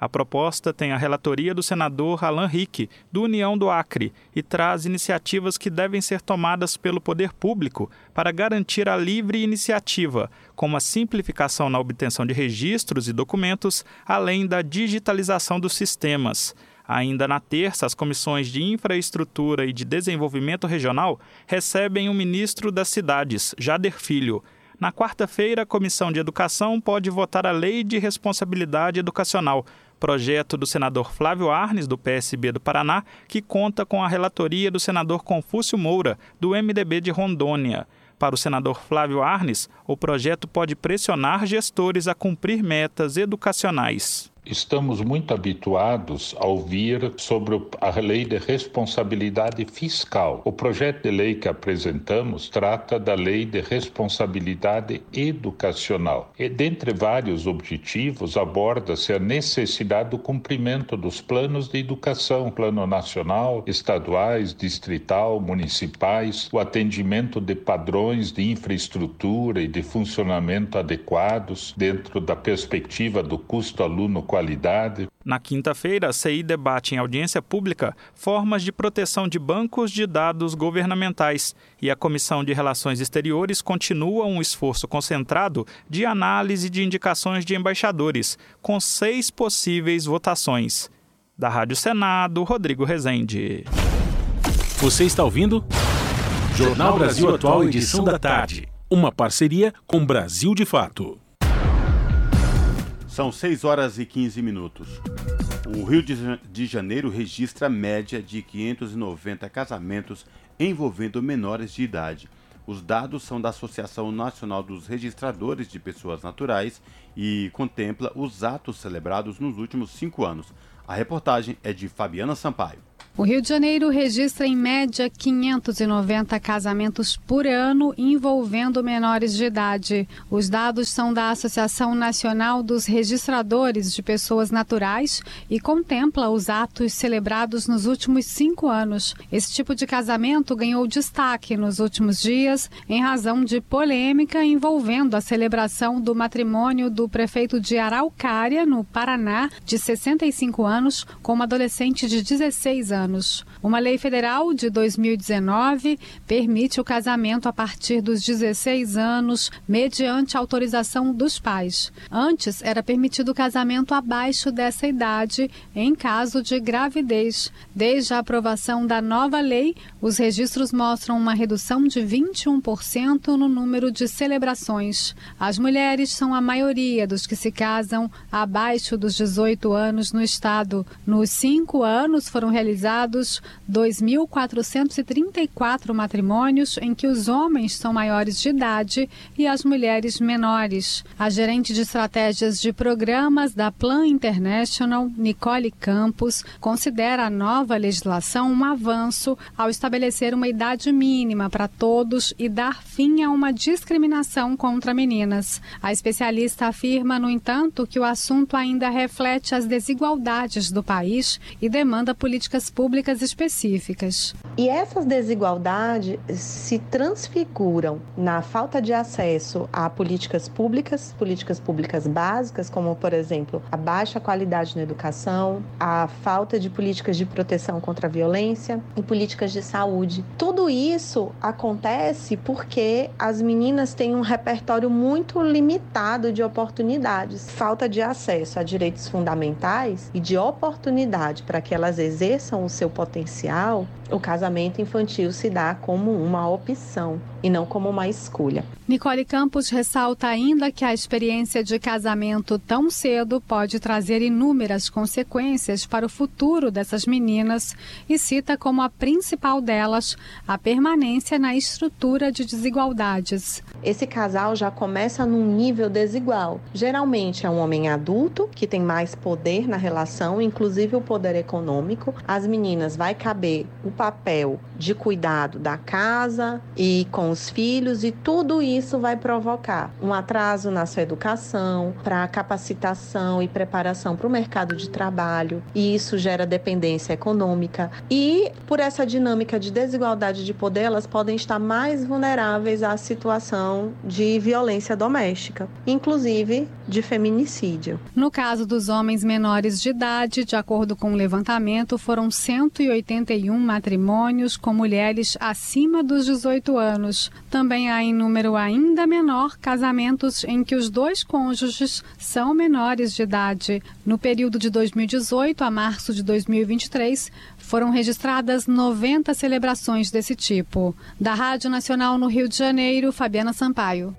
A proposta tem a relatoria do senador Alan Rick, do União do Acre, e traz iniciativas que devem ser tomadas pelo poder público para garantir a livre iniciativa, como a simplificação na obtenção de registros e documentos, além da digitalização dos sistemas. Ainda na terça, as comissões de Infraestrutura e de Desenvolvimento Regional recebem o ministro das Cidades, Jader Filho. Na quarta-feira, a Comissão de Educação pode votar a Lei de Responsabilidade Educacional, projeto do senador Flávio Arnes, do PSB do Paraná, que conta com a relatoria do senador Confúcio Moura, do MDB de Rondônia. Para o senador Flávio Arnes, o projeto pode pressionar gestores a cumprir metas educacionais. Estamos muito habituados a ouvir sobre a lei de responsabilidade fiscal. O projeto de lei que apresentamos trata da lei de responsabilidade educacional. E, dentre vários objetivos, aborda-se a necessidade do cumprimento dos planos de educação, plano nacional, estaduais, distrital, municipais, o atendimento de padrões de infraestrutura e de funcionamento adequados dentro da perspectiva do custo aluno qualidade. Na quinta-feira, a CI debate em audiência pública formas de proteção de bancos de dados governamentais e a Comissão de Relações Exteriores continua um esforço concentrado de análise de indicações de embaixadores, com seis possíveis votações. Da Rádio Senado, Rodrigo Rezende. Você está ouvindo? Jornal Brasil Atual, edição da tarde. Uma parceria com Brasil de Fato. São 6 horas e 15 minutos. O Rio de Janeiro registra média de 590 casamentos envolvendo menores de idade. Os dados são da Associação Nacional dos Registradores de Pessoas Naturais e contempla os atos celebrados nos últimos cinco anos. A reportagem é de Fabiana Sampaio. O Rio de Janeiro registra em média 590 casamentos por ano envolvendo menores de idade. Os dados são da Associação Nacional dos Registradores de Pessoas Naturais e contempla os atos celebrados nos últimos cinco anos. Esse tipo de casamento ganhou destaque nos últimos dias em razão de polêmica envolvendo a celebração do matrimônio do prefeito de Araucária, no Paraná, de 65 anos, com uma adolescente de 16 anos anos. Uma lei federal de 2019 permite o casamento a partir dos 16 anos, mediante autorização dos pais. Antes, era permitido o casamento abaixo dessa idade, em caso de gravidez. Desde a aprovação da nova lei, os registros mostram uma redução de 21% no número de celebrações. As mulheres são a maioria dos que se casam abaixo dos 18 anos no estado. Nos cinco anos foram realizados 2.434 matrimônios em que os homens são maiores de idade e as mulheres menores. A gerente de estratégias de programas da Plan International, Nicole Campos, considera a nova legislação um avanço ao estabelecer uma idade mínima para todos e dar fim a uma discriminação contra meninas. A especialista afirma, no entanto, que o assunto ainda reflete as desigualdades do país e demanda políticas públicas específicas. E essas desigualdades se transfiguram na falta de acesso a políticas públicas, políticas públicas básicas, como, por exemplo, a baixa qualidade na educação, a falta de políticas de proteção contra a violência e políticas de saúde. Tudo isso acontece porque as meninas têm um repertório muito limitado de oportunidades, falta de acesso a direitos fundamentais e de oportunidade para que elas exerçam o seu potencial. O casamento infantil se dá como uma opção e não como uma escolha. Nicole Campos ressalta ainda que a experiência de casamento tão cedo pode trazer inúmeras consequências para o futuro dessas meninas e cita como a principal delas a permanência na estrutura de desigualdades. Esse casal já começa num nível desigual. Geralmente é um homem adulto que tem mais poder na relação, inclusive o poder econômico. As meninas meninas vai caber o papel de cuidado da casa e com os filhos, e tudo isso vai provocar um atraso na sua educação, para capacitação e preparação para o mercado de trabalho, e isso gera dependência econômica. E por essa dinâmica de desigualdade de poder, elas podem estar mais vulneráveis à situação de violência doméstica, inclusive de feminicídio. No caso dos homens menores de idade, de acordo com o levantamento, foram 181 matrimônios com mulheres acima dos 18 anos. Também há em número ainda menor casamentos em que os dois cônjuges são menores de idade. No período de 2018 a março de 2023, foram registradas 90 celebrações desse tipo. Da Rádio Nacional no Rio de Janeiro, Fabiana Sampaio.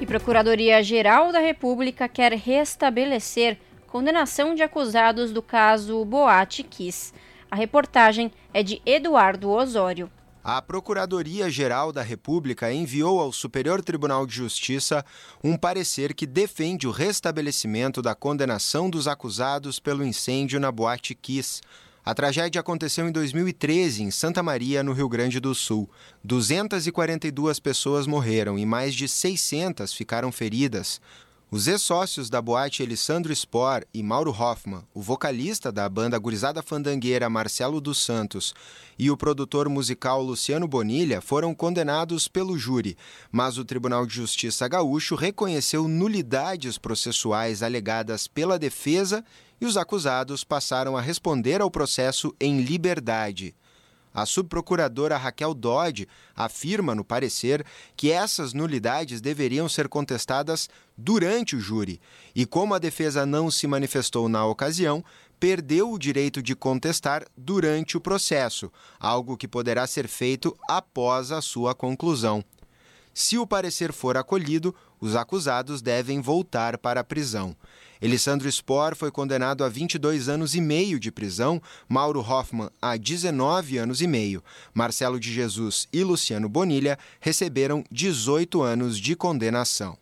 E Procuradoria-Geral da República quer restabelecer condenação de acusados do caso Boate Kiss. A reportagem é de Eduardo Osório. A Procuradoria-Geral da República enviou ao Superior Tribunal de Justiça um parecer que defende o restabelecimento da condenação dos acusados pelo incêndio na Boate Kiss. A tragédia aconteceu em 2013 em Santa Maria, no Rio Grande do Sul. 242 pessoas morreram e mais de 600 ficaram feridas. Os ex-sócios da boate Elisandro Spor e Mauro Hoffman, o vocalista da banda Gurizada Fandangueira Marcelo dos Santos e o produtor musical Luciano Bonilha foram condenados pelo júri, mas o Tribunal de Justiça Gaúcho reconheceu nulidades processuais alegadas pela defesa e os acusados passaram a responder ao processo em liberdade. A subprocuradora Raquel Dodge afirma no parecer que essas nulidades deveriam ser contestadas durante o júri e, como a defesa não se manifestou na ocasião, perdeu o direito de contestar durante o processo, algo que poderá ser feito após a sua conclusão. Se o parecer for acolhido, os acusados devem voltar para a prisão. Elisandro Spor foi condenado a 22 anos e meio de prisão, Mauro Hoffman a 19 anos e meio. Marcelo de Jesus e Luciano Bonilha receberam 18 anos de condenação.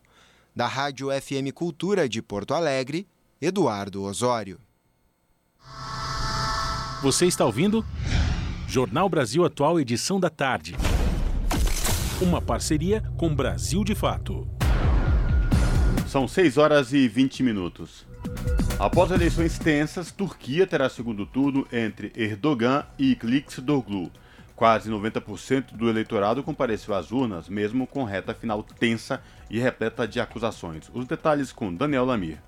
Da Rádio FM Cultura de Porto Alegre, Eduardo Osório. Você está ouvindo? Jornal Brasil Atual, edição da tarde. Uma parceria com Brasil de Fato. São 6 horas e 20 minutos. Após eleições tensas, Turquia terá segundo turno entre Erdogan e Kılıçdaroğlu. Quase 90% do eleitorado compareceu às urnas, mesmo com reta final tensa e repleta de acusações. Os detalhes com Daniel Lamir.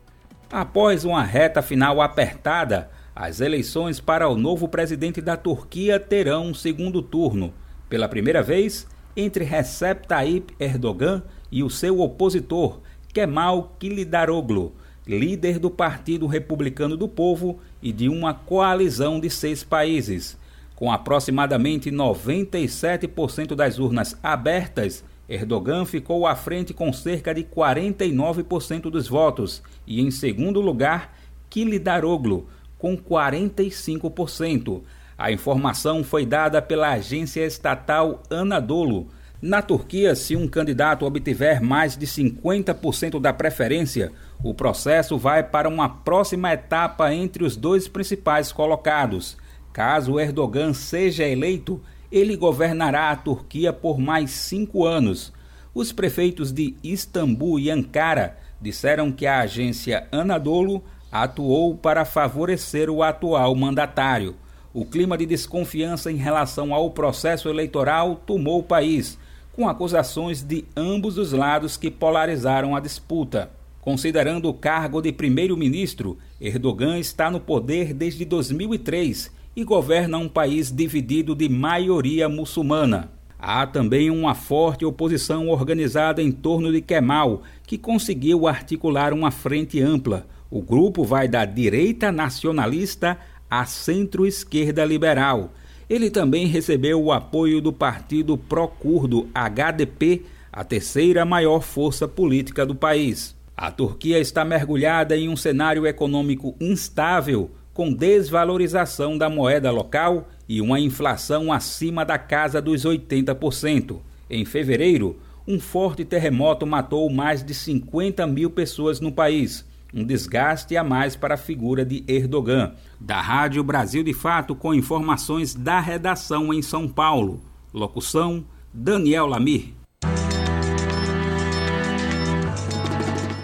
Após uma reta final apertada, as eleições para o novo presidente da Turquia terão um segundo turno. Pela primeira vez, entre Recep Tayyip Erdogan e o seu opositor, Kemal Kılıçdaroğlu, líder do Partido Republicano do Povo e de uma coalizão de seis países. Com aproximadamente 97% das urnas abertas, Erdogan ficou à frente com cerca de 49% dos votos e, em segundo lugar, Kılıçdaroğlu, com 45%. A informação foi dada pela agência estatal Anadolu, na Turquia, se um candidato obtiver mais de 50% da preferência, o processo vai para uma próxima etapa entre os dois principais colocados. Caso Erdogan seja eleito, ele governará a Turquia por mais cinco anos. Os prefeitos de Istambul e Ankara disseram que a agência Anadolu atuou para favorecer o atual mandatário. O clima de desconfiança em relação ao processo eleitoral tomou o país com acusações de ambos os lados que polarizaram a disputa. Considerando o cargo de primeiro-ministro, Erdogan está no poder desde 2003 e governa um país dividido de maioria muçulmana. Há também uma forte oposição organizada em torno de Kemal, que conseguiu articular uma frente ampla. O grupo vai da direita nacionalista à centro-esquerda liberal ele também recebeu o apoio do partido pró-curdo HDP, a terceira maior força política do país. A Turquia está mergulhada em um cenário econômico instável, com desvalorização da moeda local e uma inflação acima da casa dos 80%. Em fevereiro, um forte terremoto matou mais de 50 mil pessoas no país. Um desgaste a mais para a figura de Erdogan. Da Rádio Brasil de Fato, com informações da redação em São Paulo. Locução: Daniel Lamir.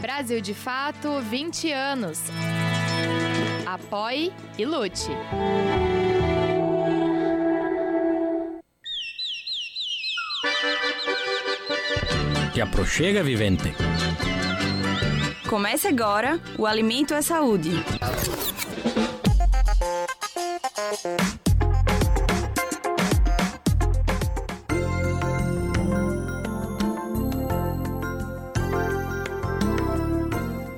Brasil de Fato 20 anos. Apoie e lute. Te aproxega, vivente. Comece agora o Alimento é Saúde.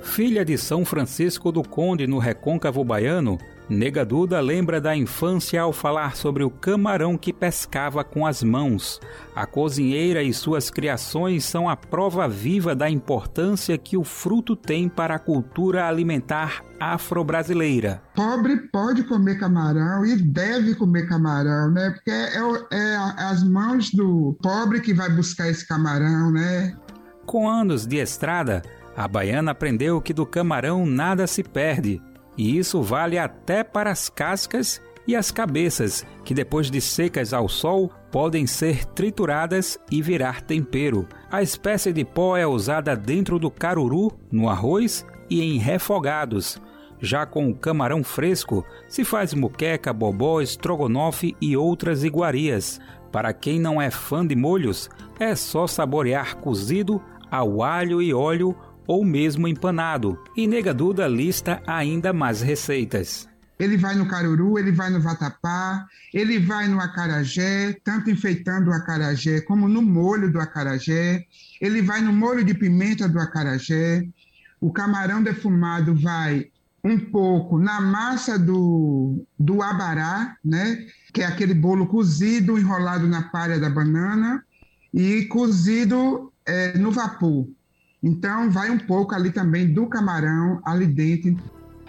Filha de São Francisco do Conde no Recôncavo Baiano, Nega Duda lembra da infância ao falar sobre o camarão que pescava com as mãos. A cozinheira e suas criações são a prova viva da importância que o fruto tem para a cultura alimentar afro-brasileira. Pobre pode comer camarão e deve comer camarão, né? Porque é, é as mãos do pobre que vai buscar esse camarão, né? Com anos de estrada, a baiana aprendeu que do camarão nada se perde, e isso vale até para as cascas e as cabeças, que depois de secas ao sol podem ser trituradas e virar tempero. A espécie de pó é usada dentro do caruru, no arroz e em refogados. Já com o camarão fresco, se faz muqueca, bobó, estrogonofe e outras iguarias. Para quem não é fã de molhos, é só saborear cozido ao alho e óleo ou mesmo empanado. E Nega Duda lista ainda mais receitas. Ele vai no caruru, ele vai no vatapá, ele vai no acarajé, tanto enfeitando o acarajé como no molho do acarajé. Ele vai no molho de pimenta do acarajé. O camarão defumado vai um pouco na massa do, do abará, né? que é aquele bolo cozido, enrolado na palha da banana e cozido é, no vapor. Então, vai um pouco ali também do camarão ali dentro.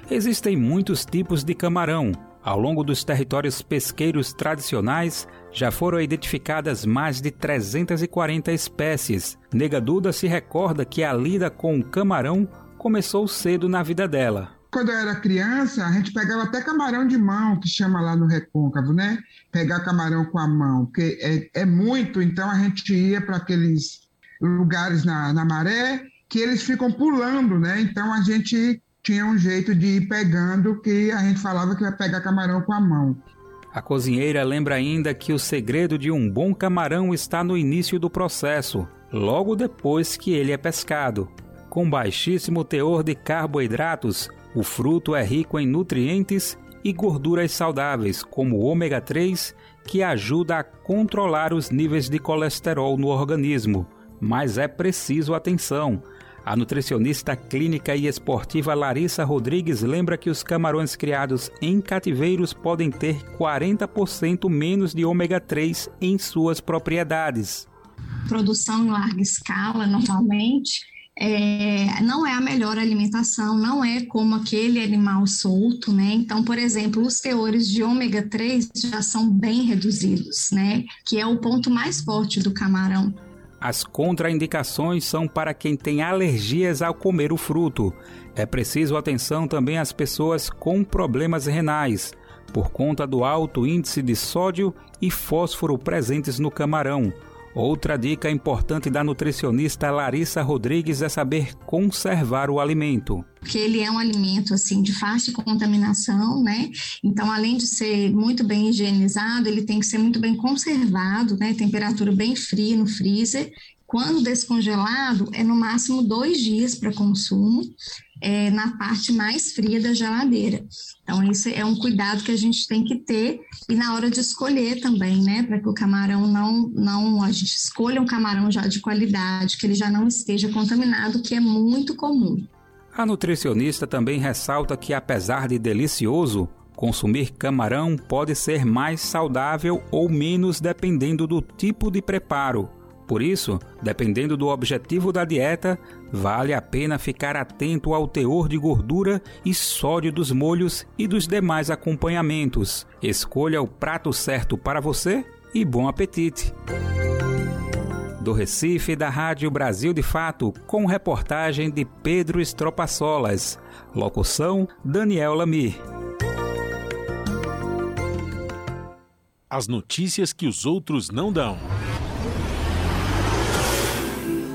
Existem muitos tipos de camarão. Ao longo dos territórios pesqueiros tradicionais, já foram identificadas mais de 340 espécies. Nega Duda se recorda que a lida com o camarão começou cedo na vida dela. Quando eu era criança, a gente pegava até camarão de mão, que chama lá no recôncavo, né? Pegar camarão com a mão, porque é, é muito, então a gente ia para aqueles lugares na, na maré que eles ficam pulando, né? Então a gente tinha um jeito de ir pegando que a gente falava que vai pegar camarão com a mão. A cozinheira lembra ainda que o segredo de um bom camarão está no início do processo, logo depois que ele é pescado. Com baixíssimo teor de carboidratos, o fruto é rico em nutrientes e gorduras saudáveis, como o ômega 3, que ajuda a controlar os níveis de colesterol no organismo, mas é preciso atenção. A nutricionista clínica e esportiva Larissa Rodrigues lembra que os camarões criados em cativeiros podem ter 40% menos de ômega 3 em suas propriedades. Produção em larga escala, normalmente, é, não é a melhor alimentação, não é como aquele animal solto, né? Então, por exemplo, os teores de ômega 3 já são bem reduzidos, né? Que é o ponto mais forte do camarão. As contraindicações são para quem tem alergias ao comer o fruto. É preciso atenção também às pessoas com problemas renais, por conta do alto índice de sódio e fósforo presentes no camarão. Outra dica importante da nutricionista Larissa Rodrigues é saber conservar o alimento. Porque ele é um alimento assim de fácil contaminação, né? Então, além de ser muito bem higienizado, ele tem que ser muito bem conservado, né? Temperatura bem fria no freezer quando descongelado, é no máximo dois dias para consumo, é, na parte mais fria da geladeira. Então, isso é um cuidado que a gente tem que ter e na hora de escolher também, né? Para que o camarão não, não. A gente escolha um camarão já de qualidade, que ele já não esteja contaminado, que é muito comum. A nutricionista também ressalta que, apesar de delicioso, consumir camarão pode ser mais saudável ou menos dependendo do tipo de preparo. Por isso, dependendo do objetivo da dieta, vale a pena ficar atento ao teor de gordura e sódio dos molhos e dos demais acompanhamentos. Escolha o prato certo para você e bom apetite! Do Recife, da Rádio Brasil de Fato, com reportagem de Pedro Estropaçolas. Locução: Daniel Lamir. As notícias que os outros não dão.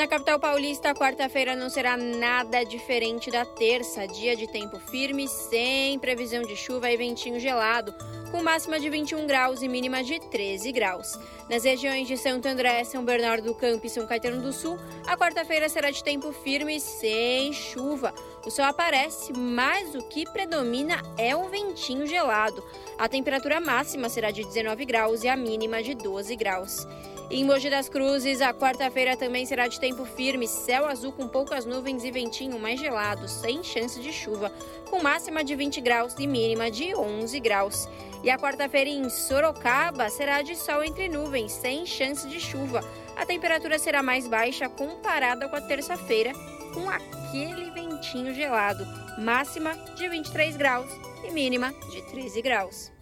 Na capital paulista, quarta-feira não será nada diferente da terça, dia de tempo firme, sem previsão de chuva e ventinho gelado, com máxima de 21 graus e mínima de 13 graus. Nas regiões de Santo André, São Bernardo do Campo e São Caetano do Sul, a quarta-feira será de tempo firme, sem chuva. O sol aparece, mas o que predomina é o ventinho gelado. A temperatura máxima será de 19 graus e a mínima de 12 graus. Em Mogi das Cruzes, a quarta-feira também será de tempo firme, céu azul com poucas nuvens e ventinho mais gelado, sem chance de chuva, com máxima de 20 graus e mínima de 11 graus. E a quarta-feira em Sorocaba será de sol entre nuvens, sem chance de chuva. A temperatura será mais baixa comparada com a terça-feira, com aquele ventinho gelado, máxima de 23 graus e mínima de 13 graus.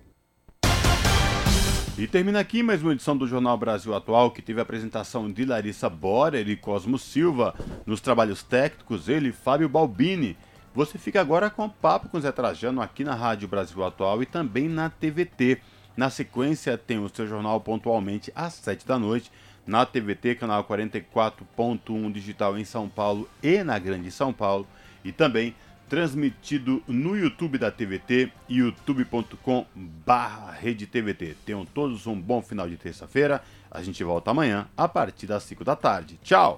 E termina aqui mais uma edição do Jornal Brasil Atual, que teve a apresentação de Larissa Borer e Cosmo Silva, nos trabalhos técnicos, ele, Fábio Balbini. Você fica agora com o papo com Zé Trajano aqui na Rádio Brasil Atual e também na TVT. Na sequência, tem o seu jornal pontualmente às 7 da noite, na TVT, canal 44.1 digital em São Paulo e na Grande São Paulo, e também transmitido no YouTube da TVT, youtube.com TVT. Tenham todos um bom final de terça-feira. A gente volta amanhã a partir das 5 da tarde. Tchau!